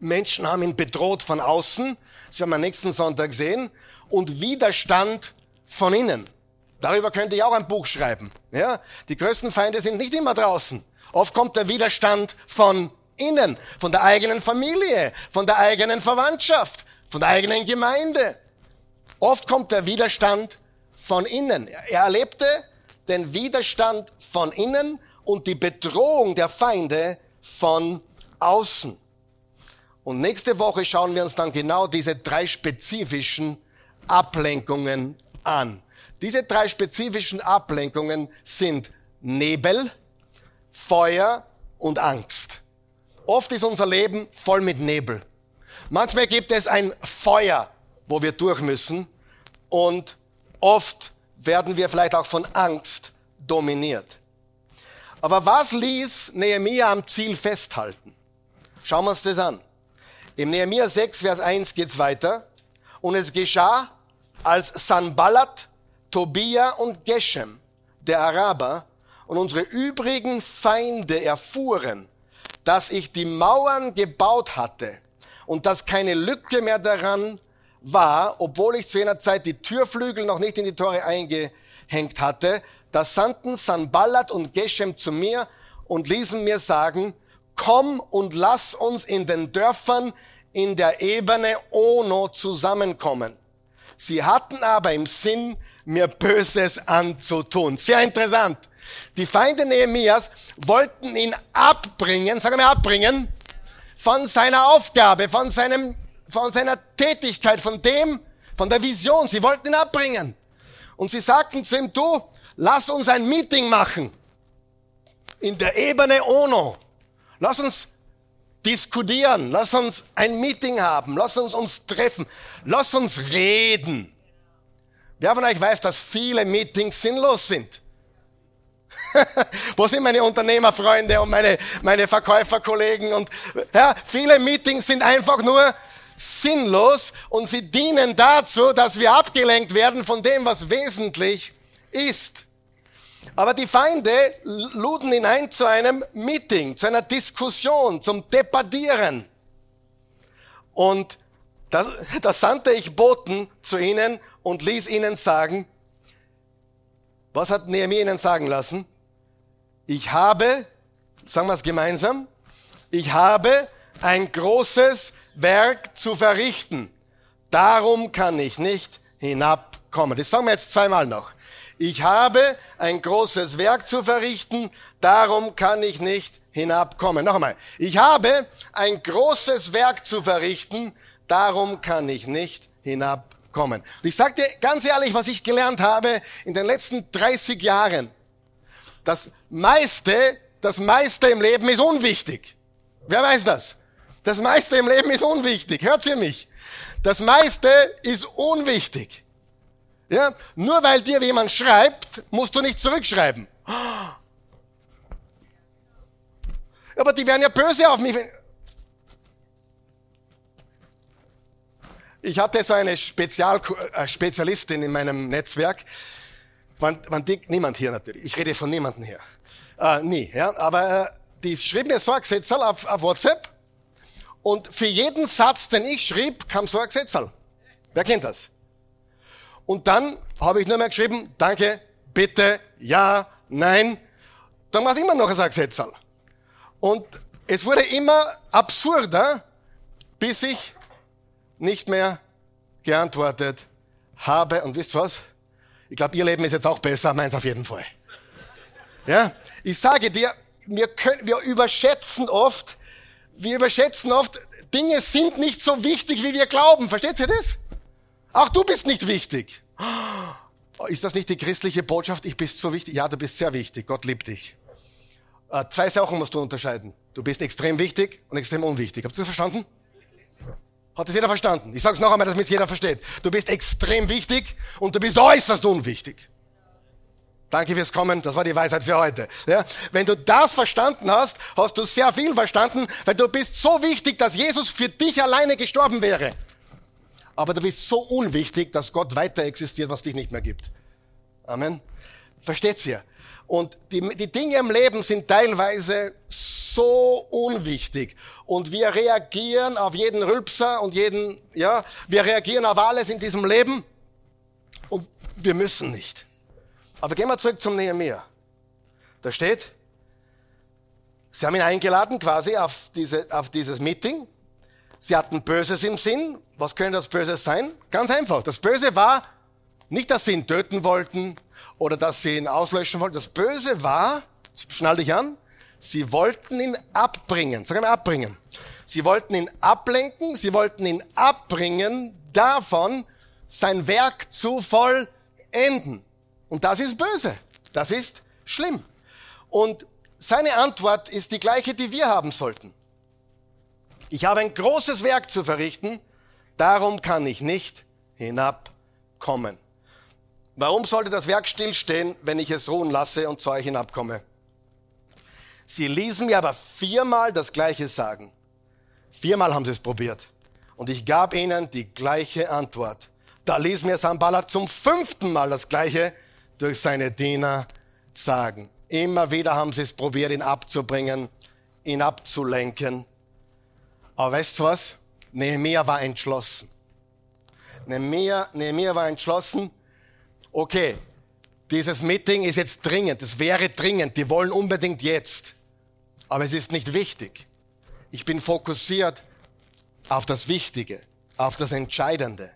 Menschen haben ihn bedroht von außen. Das werden wir nächsten Sonntag sehen. Und Widerstand von innen. Darüber könnte ich auch ein Buch schreiben. Ja? Die größten Feinde sind nicht immer draußen. Oft kommt der Widerstand von innen, von der eigenen Familie, von der eigenen Verwandtschaft, von der eigenen Gemeinde. Oft kommt der Widerstand von innen. Er erlebte den Widerstand von innen und die Bedrohung der Feinde von außen. Und nächste Woche schauen wir uns dann genau diese drei spezifischen Ablenkungen an. Diese drei spezifischen Ablenkungen sind Nebel, Feuer und Angst. Oft ist unser Leben voll mit Nebel. Manchmal gibt es ein Feuer, wo wir durch müssen und oft werden wir vielleicht auch von Angst dominiert. Aber was ließ Nehemia am Ziel festhalten? Schauen wir uns das an. Im Nehemia 6, Vers 1 geht's weiter. Und es geschah, als Sanballat, Tobia und Geshem, der Araber, und unsere übrigen Feinde erfuhren, dass ich die Mauern gebaut hatte und dass keine Lücke mehr daran war, obwohl ich zu jener Zeit die Türflügel noch nicht in die Tore eingehängt hatte, da sandten Sanballat und Geshem zu mir und ließen mir sagen, komm und lass uns in den Dörfern in der Ebene Ono zusammenkommen. Sie hatten aber im Sinn, mir Böses anzutun. Sehr interessant. Die Feinde Nehemias wollten ihn abbringen, sagen wir abbringen, von seiner Aufgabe, von seinem, von seiner Tätigkeit, von dem, von der Vision. Sie wollten ihn abbringen. Und sie sagten zu ihm, du, lass uns ein Meeting machen. In der Ebene Ono. Lass uns diskutieren. Lass uns ein Meeting haben. Lass uns uns treffen. Lass uns reden. Wer von euch weiß, dass viele Meetings sinnlos sind? Wo sind meine Unternehmerfreunde und meine, meine Verkäuferkollegen? Und ja, viele Meetings sind einfach nur sinnlos und sie dienen dazu, dass wir abgelenkt werden von dem, was wesentlich ist. Aber die Feinde luden ihn ein zu einem Meeting, zu einer Diskussion, zum Debattieren. Und da, da sandte ich Boten zu ihnen und ließ ihnen sagen, was hat Nehemiah ihnen sagen lassen? Ich habe, sagen wir es gemeinsam, ich habe ein großes Werk zu verrichten. Darum kann ich nicht hinabkommen. Das sagen wir jetzt zweimal noch. Ich habe ein großes Werk zu verrichten, darum kann ich nicht hinabkommen. Noch einmal. Ich habe ein großes Werk zu verrichten, darum kann ich nicht hinabkommen kommen. Und ich sage dir ganz ehrlich, was ich gelernt habe in den letzten 30 Jahren. Das meiste, das meiste im Leben ist unwichtig. Wer weiß das? Das meiste im Leben ist unwichtig. Hört ihr mich? Das meiste ist unwichtig. Ja? Nur weil dir jemand schreibt, musst du nicht zurückschreiben. Aber die werden ja böse auf mich. Ich hatte so eine Spezial äh, Spezialistin in meinem Netzwerk. Man, man denkt, niemand hier natürlich. Ich rede von niemandem hier. Äh, nie, ja. Aber äh, die schrieb mir so ein Gesetzel auf, auf WhatsApp. Und für jeden Satz, den ich schrieb, kam so ein Gesetzel. Wer kennt das? Und dann habe ich nur mehr geschrieben, danke, bitte, ja, nein. Dann war es immer noch ein Gesetzel. Und es wurde immer absurder, bis ich nicht mehr geantwortet habe. Und wisst was? Ich glaube, ihr Leben ist jetzt auch besser, meins auf jeden Fall. Ja, ich sage dir, wir, können, wir überschätzen oft, wir überschätzen oft, Dinge sind nicht so wichtig, wie wir glauben. Versteht ihr das? Auch du bist nicht wichtig. Ist das nicht die christliche Botschaft? Ich bist so wichtig. Ja, du bist sehr wichtig. Gott liebt dich. Äh, zwei Sachen musst du unterscheiden. Du bist extrem wichtig und extrem unwichtig. Habt ihr das verstanden? Hat das jeder verstanden? Ich sage es noch einmal, damit es jeder versteht. Du bist extrem wichtig und du bist äußerst unwichtig. Danke fürs Kommen, das war die Weisheit für heute. Ja? Wenn du das verstanden hast, hast du sehr viel verstanden, weil du bist so wichtig, dass Jesus für dich alleine gestorben wäre. Aber du bist so unwichtig, dass Gott weiter existiert, was dich nicht mehr gibt. Amen. Versteht's ihr? Und die, die Dinge im Leben sind teilweise so unwichtig. Und wir reagieren auf jeden Rülpser und jeden, ja, wir reagieren auf alles in diesem Leben. Und wir müssen nicht. Aber gehen wir zurück zum Nehemiah. Da steht, sie haben ihn eingeladen quasi auf, diese, auf dieses Meeting. Sie hatten Böses im Sinn. Was könnte das Böse sein? Ganz einfach. Das Böse war nicht, dass sie ihn töten wollten oder dass sie ihn auslöschen wollten. Das Böse war, schnall dich an, sie wollten ihn abbringen. Sag mal abbringen. Sie wollten ihn ablenken, sie wollten ihn abbringen davon, sein Werk zu vollenden. Und das ist böse. Das ist schlimm. Und seine Antwort ist die gleiche, die wir haben sollten. Ich habe ein großes Werk zu verrichten, darum kann ich nicht hinabkommen. Warum sollte das Werk stillstehen, wenn ich es ruhen lasse und zu euch hinabkomme? Sie ließen mir aber viermal das Gleiche sagen. Viermal haben sie es probiert. Und ich gab ihnen die gleiche Antwort. Da ließ mir Sambala zum fünften Mal das Gleiche durch seine Diener sagen. Immer wieder haben sie es probiert, ihn abzubringen, ihn abzulenken. Aber weißt du was? Nehemiah war entschlossen. Nehemiah, Nehemiah war entschlossen. Okay, dieses Meeting ist jetzt dringend. Es wäre dringend. Die wollen unbedingt jetzt. Aber es ist nicht wichtig. Ich bin fokussiert auf das Wichtige, auf das Entscheidende.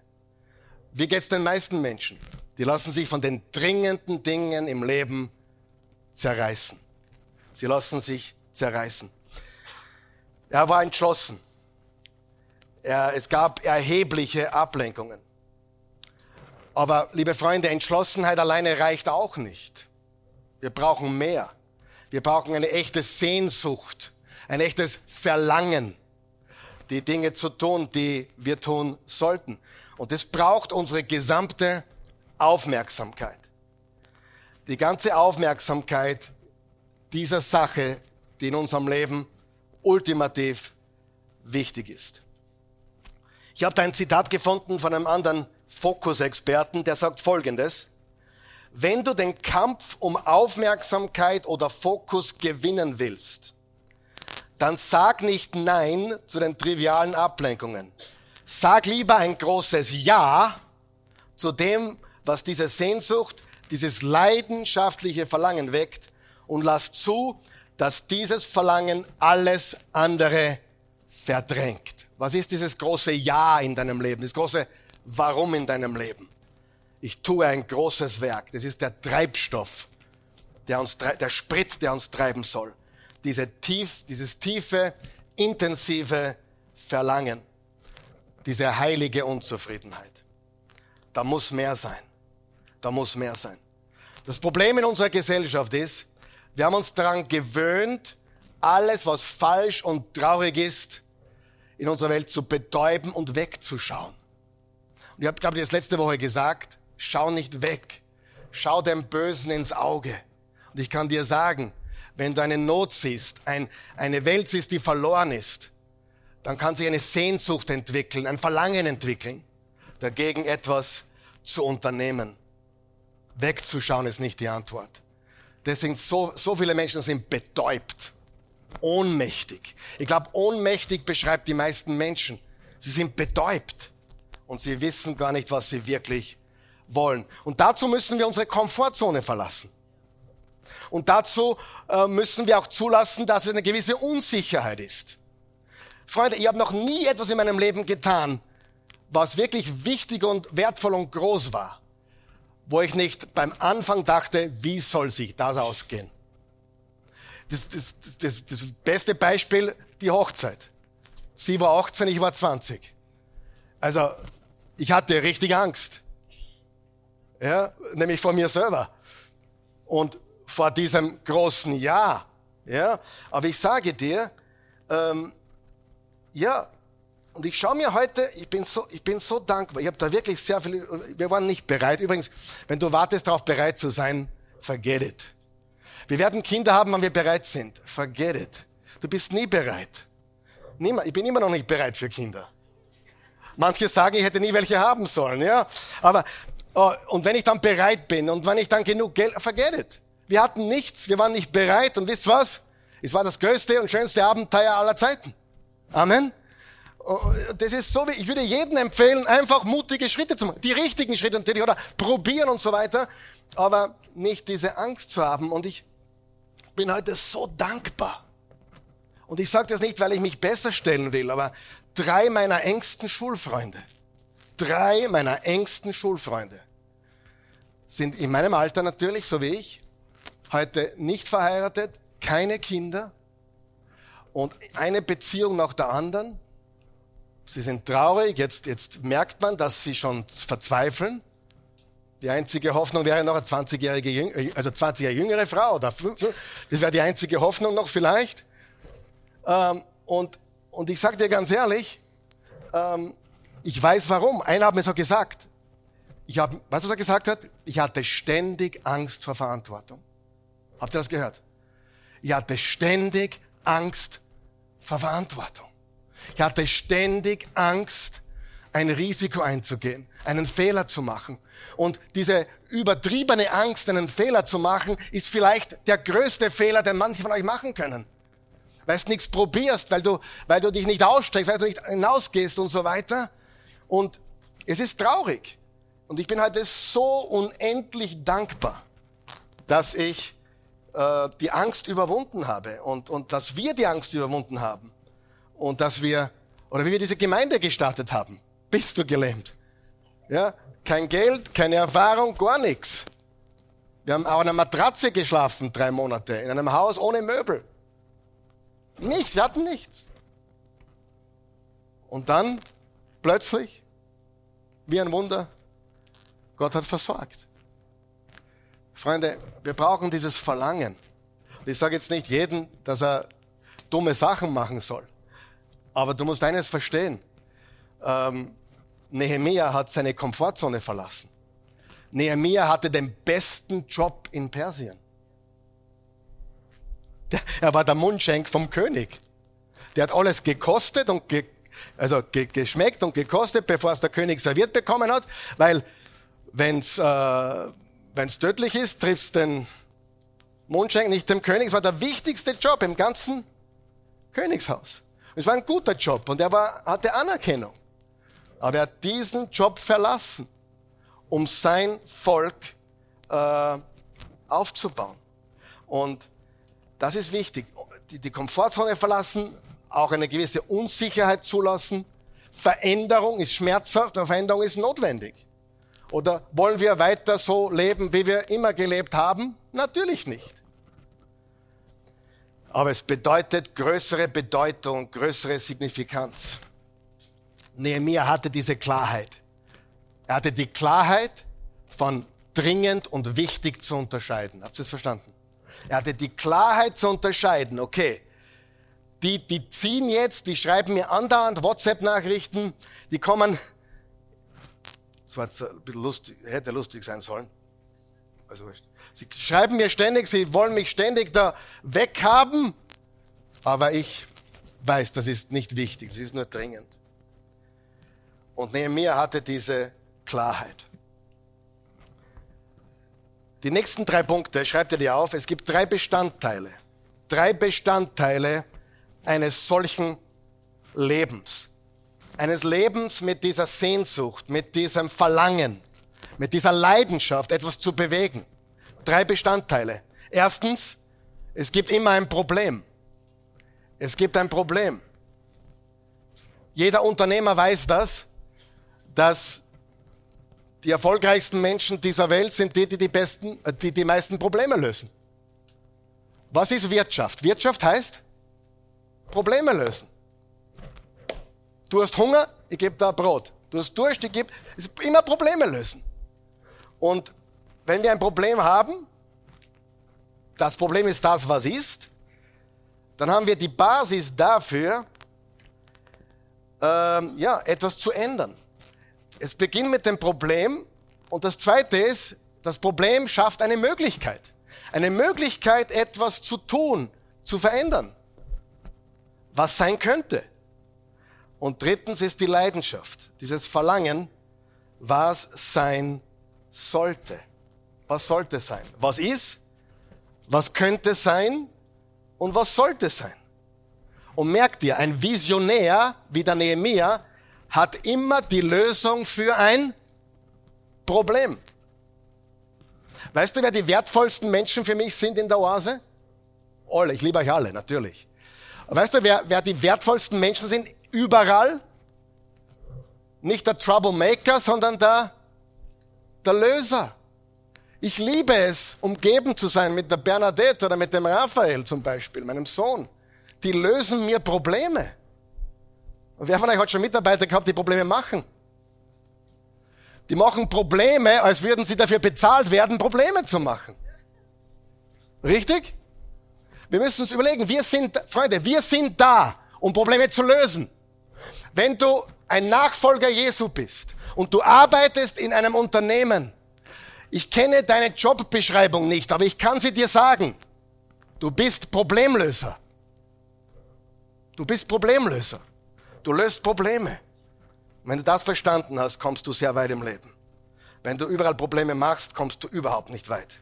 Wie geht's den meisten Menschen? Die lassen sich von den dringenden Dingen im Leben zerreißen. Sie lassen sich zerreißen. Er war entschlossen. Er, es gab erhebliche Ablenkungen. Aber, liebe Freunde, Entschlossenheit alleine reicht auch nicht. Wir brauchen mehr. Wir brauchen eine echte Sehnsucht, ein echtes Verlangen, die Dinge zu tun, die wir tun sollten. Und es braucht unsere gesamte Aufmerksamkeit. Die ganze Aufmerksamkeit dieser Sache, die in unserem Leben ultimativ wichtig ist. Ich habe da ein Zitat gefunden von einem anderen Fokusexperten, der sagt Folgendes. Wenn du den Kampf um Aufmerksamkeit oder Fokus gewinnen willst, dann sag nicht Nein zu den trivialen Ablenkungen. Sag lieber ein großes Ja zu dem, was diese Sehnsucht, dieses leidenschaftliche Verlangen weckt und lass zu, dass dieses Verlangen alles andere verdrängt. Was ist dieses große Ja in deinem Leben, das große Warum in deinem Leben? Ich tue ein großes Werk. Das ist der Treibstoff, der uns, der Sprit, der uns treiben soll. Diese tief, dieses tiefe, intensive Verlangen, diese heilige Unzufriedenheit. Da muss mehr sein. Da muss mehr sein. Das Problem in unserer Gesellschaft ist, wir haben uns daran gewöhnt, alles, was falsch und traurig ist, in unserer Welt zu betäuben und wegzuschauen. Und ich habe, glaube ich, das letzte Woche gesagt, schau nicht weg. Schau dem Bösen ins Auge. Und ich kann dir sagen, wenn du eine Not siehst, ein, eine Welt siehst, die verloren ist, dann kann sich eine Sehnsucht entwickeln, ein Verlangen entwickeln, dagegen etwas zu unternehmen. Wegzuschauen ist nicht die Antwort. Deswegen so, so viele Menschen sind betäubt ohnmächtig. Ich glaube, ohnmächtig beschreibt die meisten Menschen. Sie sind betäubt und sie wissen gar nicht, was sie wirklich wollen. Und dazu müssen wir unsere Komfortzone verlassen. Und dazu äh, müssen wir auch zulassen, dass es eine gewisse Unsicherheit ist. Freunde, ich habe noch nie etwas in meinem Leben getan, was wirklich wichtig und wertvoll und groß war, wo ich nicht beim Anfang dachte, wie soll sich das ausgehen? das, das, das, das beste Beispiel, die Hochzeit. Sie war 18, ich war 20. Also, ich hatte richtig Angst. Ja, nämlich vor mir selber. Und vor diesem großen Ja. Ja, aber ich sage dir, ähm, ja, und ich schaue mir heute, ich bin so, ich bin so dankbar. Ich habe da wirklich sehr viel, wir waren nicht bereit. Übrigens, wenn du wartest darauf bereit zu sein, forget it. Wir werden Kinder haben, wenn wir bereit sind. Forget it. Du bist nie bereit. Niemand, ich bin immer noch nicht bereit für Kinder. Manche sagen, ich hätte nie welche haben sollen, ja. Aber Oh, und wenn ich dann bereit bin und wenn ich dann genug Geld, forget it. Wir hatten nichts, wir waren nicht bereit und wisst was? Es war das größte und schönste Abenteuer aller Zeiten. Amen. Oh, das ist so, wie ich würde jedem empfehlen, einfach mutige Schritte zu machen. Die richtigen Schritte natürlich, oder probieren und so weiter. Aber nicht diese Angst zu haben. Und ich bin heute so dankbar. Und ich sage das nicht, weil ich mich besser stellen will, aber drei meiner engsten Schulfreunde, drei meiner engsten Schulfreunde sind in meinem Alter natürlich, so wie ich, heute nicht verheiratet, keine Kinder und eine Beziehung nach der anderen. Sie sind traurig, jetzt, jetzt merkt man, dass sie schon verzweifeln. Die einzige Hoffnung wäre noch eine 20-jährige, äh, also 20 Jahre jüngere Frau oder das wäre die einzige Hoffnung noch vielleicht. Ähm, und, und ich sage dir ganz ehrlich, ähm, ich weiß warum. Einer hat mir so gesagt. Ich hab, was er gesagt hat? Ich hatte ständig Angst vor Verantwortung. Habt ihr das gehört? Ich hatte ständig Angst vor Verantwortung. Ich hatte ständig Angst, ein Risiko einzugehen, einen Fehler zu machen. Und diese übertriebene Angst, einen Fehler zu machen, ist vielleicht der größte Fehler, den manche von euch machen können. Weil du nichts probierst, weil du, weil du dich nicht ausstreckst, weil du nicht hinausgehst und so weiter. Und es ist traurig. Und ich bin heute so unendlich dankbar, dass ich äh, die Angst überwunden habe und, und dass wir die Angst überwunden haben und dass wir, oder wie wir diese Gemeinde gestartet haben. Bist du gelähmt? Ja, kein Geld, keine Erfahrung, gar nichts. Wir haben auf einer Matratze geschlafen, drei Monate, in einem Haus ohne Möbel. Nichts, wir hatten nichts. Und dann, plötzlich, wie ein Wunder, Gott hat versorgt. Freunde, wir brauchen dieses Verlangen. ich sage jetzt nicht jedem, dass er dumme Sachen machen soll. Aber du musst eines verstehen. Ähm, Nehemia hat seine Komfortzone verlassen. Nehemia hatte den besten Job in Persien. Er war der Mundschenk vom König. Der hat alles gekostet und ge, also ge, geschmeckt und gekostet, bevor es der König serviert bekommen hat, weil wenn's äh, wenn es tödlich ist, triffst den Mundschenk nicht dem König. Es war der wichtigste Job im ganzen Königshaus. Es war ein guter Job und er war, hatte Anerkennung. Aber er hat diesen Job verlassen, um sein Volk äh, aufzubauen. Und das ist wichtig. Die, die Komfortzone verlassen, auch eine gewisse Unsicherheit zulassen. Veränderung ist schmerzhaft und Veränderung ist notwendig. Oder wollen wir weiter so leben, wie wir immer gelebt haben? Natürlich nicht. Aber es bedeutet größere Bedeutung, größere Signifikanz. Nehemiah hatte diese Klarheit. Er hatte die Klarheit von dringend und wichtig zu unterscheiden. Habt ihr es verstanden? Er hatte die Klarheit zu unterscheiden, okay, die, die ziehen jetzt, die schreiben mir andauernd WhatsApp-Nachrichten, die kommen das war jetzt ein bisschen lustig, hätte lustig sein sollen. Also, sie schreiben mir ständig, sie wollen mich ständig da weghaben, aber ich weiß, das ist nicht wichtig, das ist nur dringend. Und neben mir hatte diese Klarheit. Die nächsten drei Punkte, schreibt ihr die auf, es gibt drei Bestandteile. Drei Bestandteile eines solchen Lebens eines Lebens mit dieser Sehnsucht, mit diesem Verlangen, mit dieser Leidenschaft, etwas zu bewegen. Drei Bestandteile. Erstens, es gibt immer ein Problem. Es gibt ein Problem. Jeder Unternehmer weiß das, dass die erfolgreichsten Menschen dieser Welt sind die, die die besten, äh, die die meisten Probleme lösen. Was ist Wirtschaft? Wirtschaft heißt Probleme lösen. Du hast Hunger, ich gebe da Brot. Du hast Durst, ich gebe immer Probleme lösen. Und wenn wir ein Problem haben, das Problem ist das, was ist, dann haben wir die Basis dafür, ähm, ja, etwas zu ändern. Es beginnt mit dem Problem und das Zweite ist, das Problem schafft eine Möglichkeit. Eine Möglichkeit, etwas zu tun, zu verändern. Was sein könnte. Und drittens ist die Leidenschaft, dieses Verlangen, was sein sollte. Was sollte sein? Was ist? Was könnte sein? Und was sollte sein? Und merkt ihr, ein Visionär wie der Nehemiah hat immer die Lösung für ein Problem. Weißt du, wer die wertvollsten Menschen für mich sind in der Oase? Alle, ich liebe euch alle, natürlich. Weißt du, wer, wer die wertvollsten Menschen sind überall? Nicht der Troublemaker, sondern der, der Löser. Ich liebe es, umgeben zu sein mit der Bernadette oder mit dem Raphael zum Beispiel, meinem Sohn. Die lösen mir Probleme. Und wer von euch hat schon Mitarbeiter gehabt, die Probleme machen? Die machen Probleme, als würden sie dafür bezahlt werden, Probleme zu machen. Richtig? Wir müssen uns überlegen, wir sind, Freunde, wir sind da, um Probleme zu lösen. Wenn du ein Nachfolger Jesu bist und du arbeitest in einem Unternehmen, ich kenne deine Jobbeschreibung nicht, aber ich kann sie dir sagen. Du bist Problemlöser. Du bist Problemlöser. Du löst Probleme. Wenn du das verstanden hast, kommst du sehr weit im Leben. Wenn du überall Probleme machst, kommst du überhaupt nicht weit.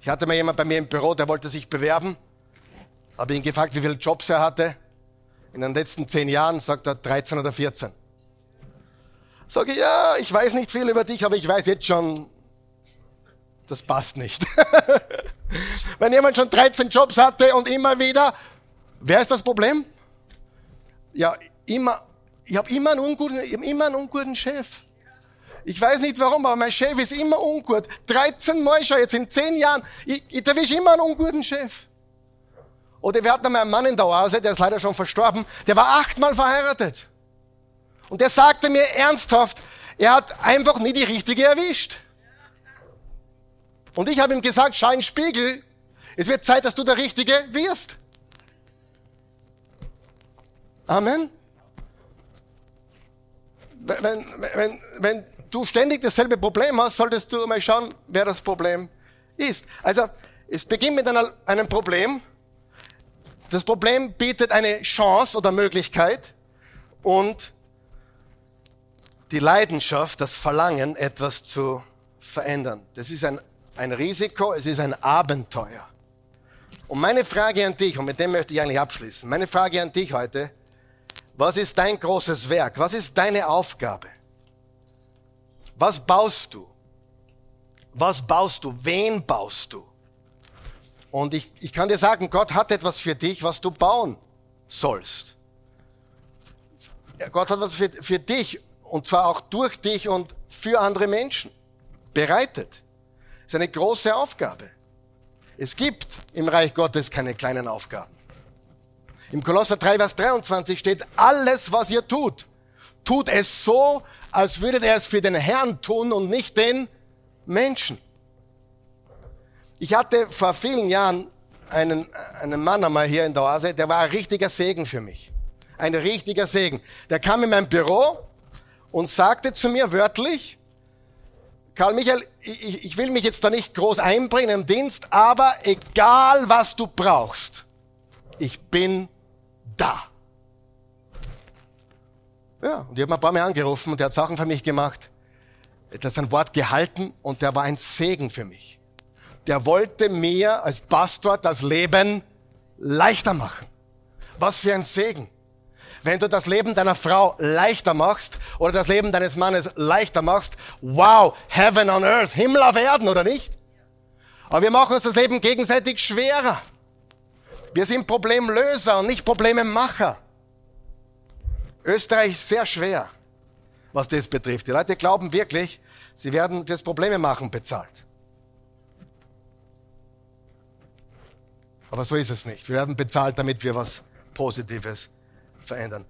Ich hatte mal jemand bei mir im Büro, der wollte sich bewerben. Habe ihn gefragt, wie viele Jobs er hatte. In den letzten zehn Jahren sagt er 13 oder 14. Sage ich, ja, ich weiß nicht viel über dich, aber ich weiß jetzt schon, das passt nicht. Wenn jemand schon 13 Jobs hatte und immer wieder, wer ist das Problem? Ja, immer, ich habe immer einen unguten, ich hab immer einen unguten Chef. Ich weiß nicht warum, aber mein Chef ist immer ungut. 13 Mal schon, jetzt in 10 Jahren. Ich, ich erwische immer einen unguten Chef. Oder wir hatten einmal einen Mann in der Oase, der ist leider schon verstorben, der war achtmal verheiratet. Und der sagte mir ernsthaft, er hat einfach nie die richtige erwischt. Und ich habe ihm gesagt, schau in den Spiegel, es wird Zeit, dass du der Richtige wirst. Amen. Wenn, wenn, wenn du ständig dasselbe Problem hast, solltest du mal schauen, wer das Problem ist. Also, es beginnt mit einem Problem. Das Problem bietet eine Chance oder Möglichkeit und die Leidenschaft, das Verlangen, etwas zu verändern. Das ist ein, ein Risiko, es ist ein Abenteuer. Und meine Frage an dich, und mit dem möchte ich eigentlich abschließen, meine Frage an dich heute, was ist dein großes Werk? Was ist deine Aufgabe? Was baust du? Was baust du? Wen baust du? Und ich, ich kann dir sagen, Gott hat etwas für dich, was du bauen sollst. Gott hat etwas für, für dich und zwar auch durch dich und für andere Menschen bereitet. Das ist eine große Aufgabe. Es gibt im Reich Gottes keine kleinen Aufgaben. Im Kolosser 3, Vers 23 steht, alles, was ihr tut, tut es so, als würdet ihr es für den Herrn tun und nicht den Menschen. Ich hatte vor vielen Jahren einen, einen Mann einmal hier in der Oase, der war ein richtiger Segen für mich. Ein richtiger Segen. Der kam in mein Büro und sagte zu mir wörtlich, Karl Michael, ich, ich will mich jetzt da nicht groß einbringen im Dienst, aber egal was du brauchst, ich bin da. Ja, und ich habe ein paar Mal angerufen und der hat Sachen für mich gemacht. Er hat sein Wort gehalten und der war ein Segen für mich. Der wollte mir als Pastor das Leben leichter machen. Was für ein Segen. Wenn du das Leben deiner Frau leichter machst oder das Leben deines Mannes leichter machst, wow, Heaven on Earth, Himmel auf Erden, oder nicht? Aber wir machen uns das Leben gegenseitig schwerer. Wir sind Problemlöser und nicht Problememacher. Österreich ist sehr schwer, was das betrifft. Die Leute glauben wirklich, sie werden fürs Probleme machen bezahlt. Aber so ist es nicht. Wir werden bezahlt, damit wir was Positives verändern.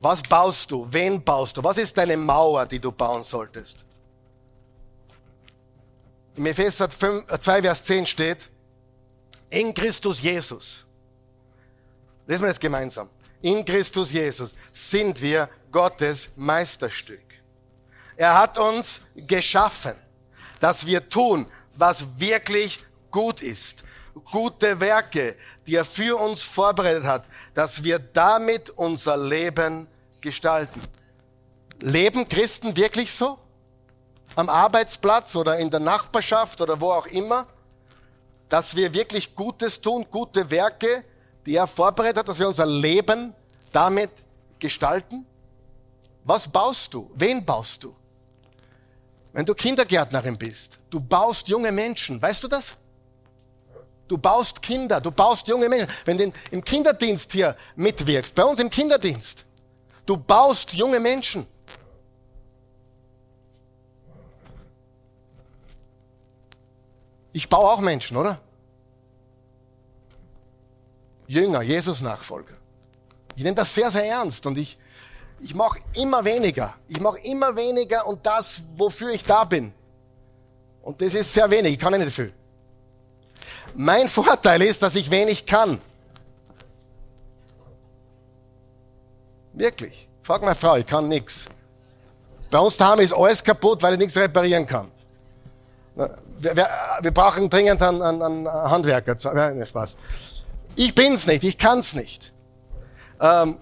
Was baust du? Wen baust du? Was ist deine Mauer, die du bauen solltest? Im Epheser 2, äh, Vers 10 steht, in Christus Jesus. Lesen wir das gemeinsam. In Christus Jesus sind wir Gottes Meisterstück. Er hat uns geschaffen, dass wir tun, was wirklich gut ist. Gute Werke, die er für uns vorbereitet hat, dass wir damit unser Leben gestalten. Leben Christen wirklich so? am Arbeitsplatz oder in der Nachbarschaft oder wo auch immer, dass wir wirklich Gutes tun, gute Werke, die er vorbereitet hat, dass wir unser Leben damit gestalten? Was baust du? Wen baust du? Wenn du Kindergärtnerin bist, du baust junge Menschen, weißt du das? Du baust Kinder, du baust junge Menschen. Wenn du im Kinderdienst hier mitwirkst, bei uns im Kinderdienst, du baust junge Menschen. Ich baue auch Menschen, oder? Jünger, Jesus-Nachfolger. Ich nehme das sehr, sehr ernst und ich, ich mache immer weniger. Ich mache immer weniger und das, wofür ich da bin. Und das ist sehr wenig, ich kann nicht viel. Mein Vorteil ist, dass ich wenig kann. Wirklich. Frag meine Frau, ich kann nichts. Bei uns daheim ist alles kaputt, weil ich nichts reparieren kann. Wir, wir, wir brauchen dringend einen, einen, einen Handwerker. Ja, Spaß. Ich bin's nicht, ich kann's nicht. Ähm,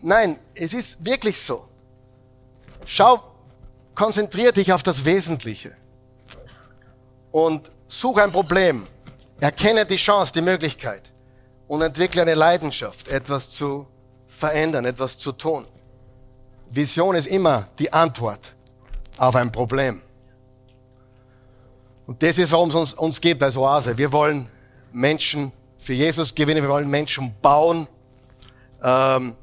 nein, es ist wirklich so. Schau, konzentrier dich auf das Wesentliche und such ein Problem. Erkenne die Chance, die Möglichkeit und entwickle eine Leidenschaft, etwas zu verändern, etwas zu tun. Vision ist immer die Antwort auf ein Problem. Und das ist, warum es uns, uns gibt als Oase. Wir wollen Menschen für Jesus gewinnen, wir wollen Menschen bauen. Ähm,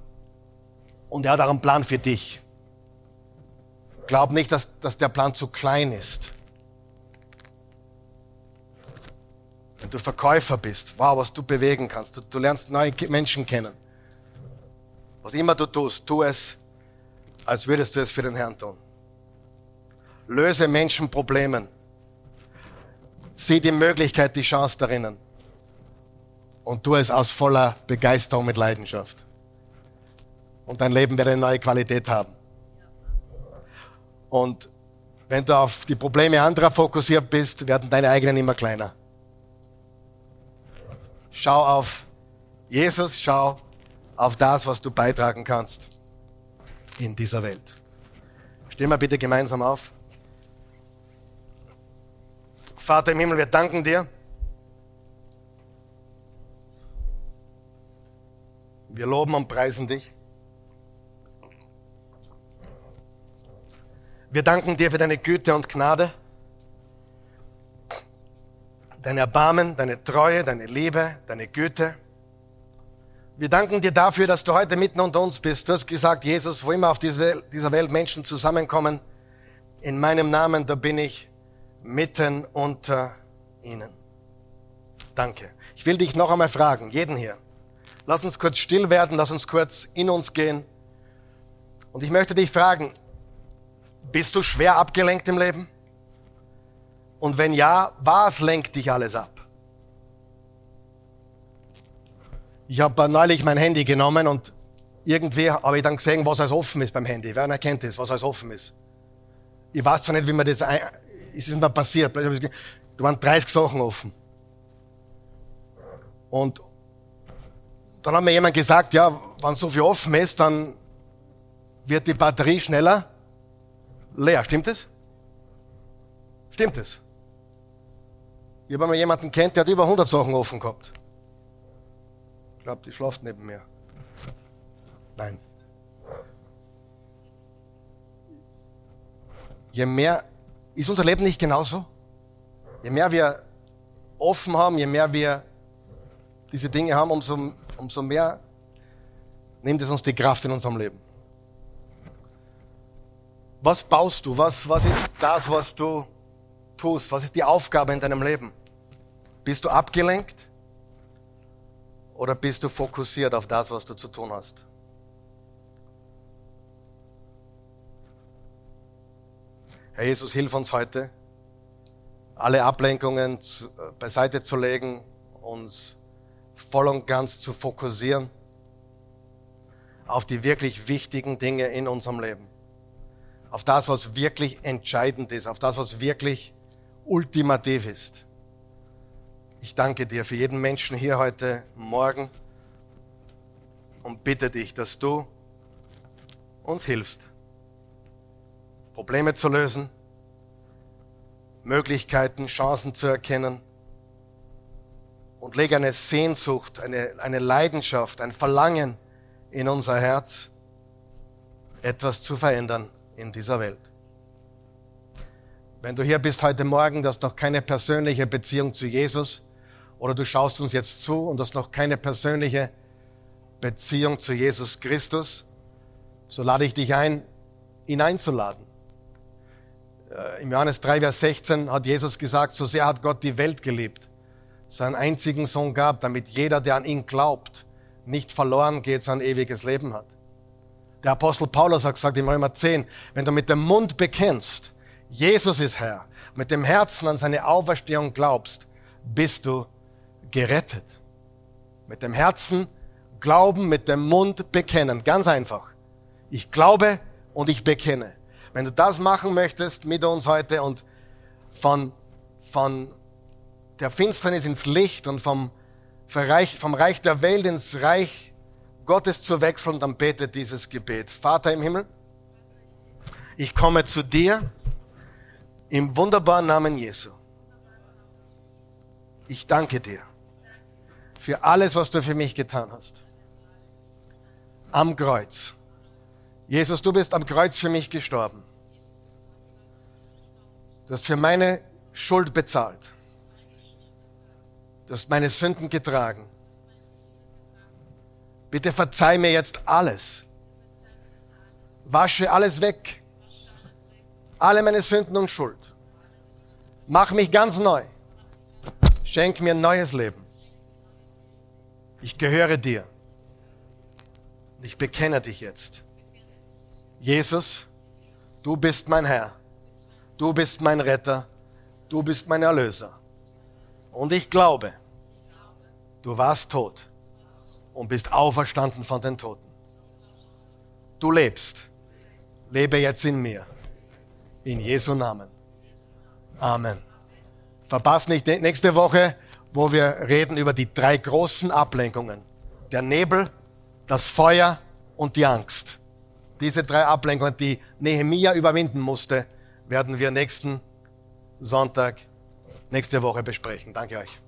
und er hat auch einen Plan für dich. Glaub nicht, dass, dass der Plan zu klein ist. Wenn du Verkäufer bist, wow, was du bewegen kannst. Du, du lernst neue Menschen kennen. Was immer du tust, tu es, als würdest du es für den Herrn tun. Löse Menschen Problemen. Sieh die Möglichkeit, die Chance darin. Und tu es aus voller Begeisterung mit Leidenschaft. Und dein Leben wird eine neue Qualität haben. Und wenn du auf die Probleme anderer fokussiert bist, werden deine eigenen immer kleiner. Schau auf Jesus, schau auf das, was du beitragen kannst in dieser Welt. Stehen wir bitte gemeinsam auf. Vater im Himmel, wir danken dir. Wir loben und preisen dich. Wir danken dir für deine Güte und Gnade dein Erbarmen, deine Treue, deine Liebe, deine Güte. Wir danken dir dafür, dass du heute mitten unter uns bist. Du hast gesagt, Jesus, wo immer auf dieser Welt Menschen zusammenkommen, in meinem Namen, da bin ich mitten unter ihnen. Danke. Ich will dich noch einmal fragen, jeden hier. Lass uns kurz still werden, lass uns kurz in uns gehen. Und ich möchte dich fragen, bist du schwer abgelenkt im Leben? Und wenn ja, was lenkt dich alles ab? Ich habe neulich mein Handy genommen und irgendwie habe ich dann gesehen, was als offen ist beim Handy. Wer erkennt das, was als offen ist? Ich weiß zwar nicht, wie man das, ist es mir passiert. Da waren 30 Sachen offen. Und dann hat mir jemand gesagt, ja, wenn so viel offen ist, dann wird die Batterie schneller leer. Stimmt es? Stimmt es? Ich habe mal jemanden kennt, der hat über 100 Sachen offen gehabt. Ich glaube, die schlaft neben mir. Nein. Je mehr, ist unser Leben nicht genauso? Je mehr wir offen haben, je mehr wir diese Dinge haben, umso, umso mehr nimmt es uns die Kraft in unserem Leben. Was baust du? Was, was ist das, was du tust? Was ist die Aufgabe in deinem Leben? Bist du abgelenkt? Oder bist du fokussiert auf das, was du zu tun hast? Herr Jesus, hilf uns heute, alle Ablenkungen äh, beiseite zu legen, uns voll und ganz zu fokussieren auf die wirklich wichtigen Dinge in unserem Leben. Auf das, was wirklich entscheidend ist, auf das, was wirklich ultimativ ist. Ich danke dir für jeden Menschen hier heute Morgen und bitte dich, dass du uns hilfst, Probleme zu lösen, Möglichkeiten, Chancen zu erkennen und lege eine Sehnsucht, eine, eine Leidenschaft, ein Verlangen in unser Herz, etwas zu verändern in dieser Welt. Wenn du hier bist heute Morgen, du hast noch keine persönliche Beziehung zu Jesus oder du schaust uns jetzt zu und hast noch keine persönliche Beziehung zu Jesus Christus, so lade ich dich ein, ihn einzuladen. Äh, Im Johannes 3, Vers 16 hat Jesus gesagt, so sehr hat Gott die Welt geliebt, seinen einzigen Sohn gab, damit jeder, der an ihn glaubt, nicht verloren geht, sein ewiges Leben hat. Der Apostel Paulus hat gesagt im Römer 10, wenn du mit dem Mund bekennst, Jesus ist Herr, mit dem Herzen an seine Auferstehung glaubst, bist du gerettet. Mit dem Herzen glauben, mit dem Mund bekennen. Ganz einfach. Ich glaube und ich bekenne. Wenn du das machen möchtest mit uns heute und von, von der Finsternis ins Licht und vom, vom Reich der Welt ins Reich Gottes zu wechseln, dann bete dieses Gebet. Vater im Himmel, ich komme zu dir im wunderbaren Namen Jesu. Ich danke dir für alles, was du für mich getan hast. Am Kreuz. Jesus, du bist am Kreuz für mich gestorben. Du hast für meine Schuld bezahlt. Du hast meine Sünden getragen. Bitte verzeih mir jetzt alles. Wasche alles weg alle meine Sünden und Schuld. Mach mich ganz neu. Schenk mir ein neues Leben. Ich gehöre dir. Ich bekenne dich jetzt. Jesus, du bist mein Herr. Du bist mein Retter. Du bist mein Erlöser. Und ich glaube, du warst tot und bist auferstanden von den Toten. Du lebst. Lebe jetzt in mir. In Jesu Namen. Amen. Verpasst nicht nächste Woche, wo wir reden über die drei großen Ablenkungen. Der Nebel, das Feuer und die Angst. Diese drei Ablenkungen, die Nehemia überwinden musste, werden wir nächsten Sonntag, nächste Woche besprechen. Danke euch.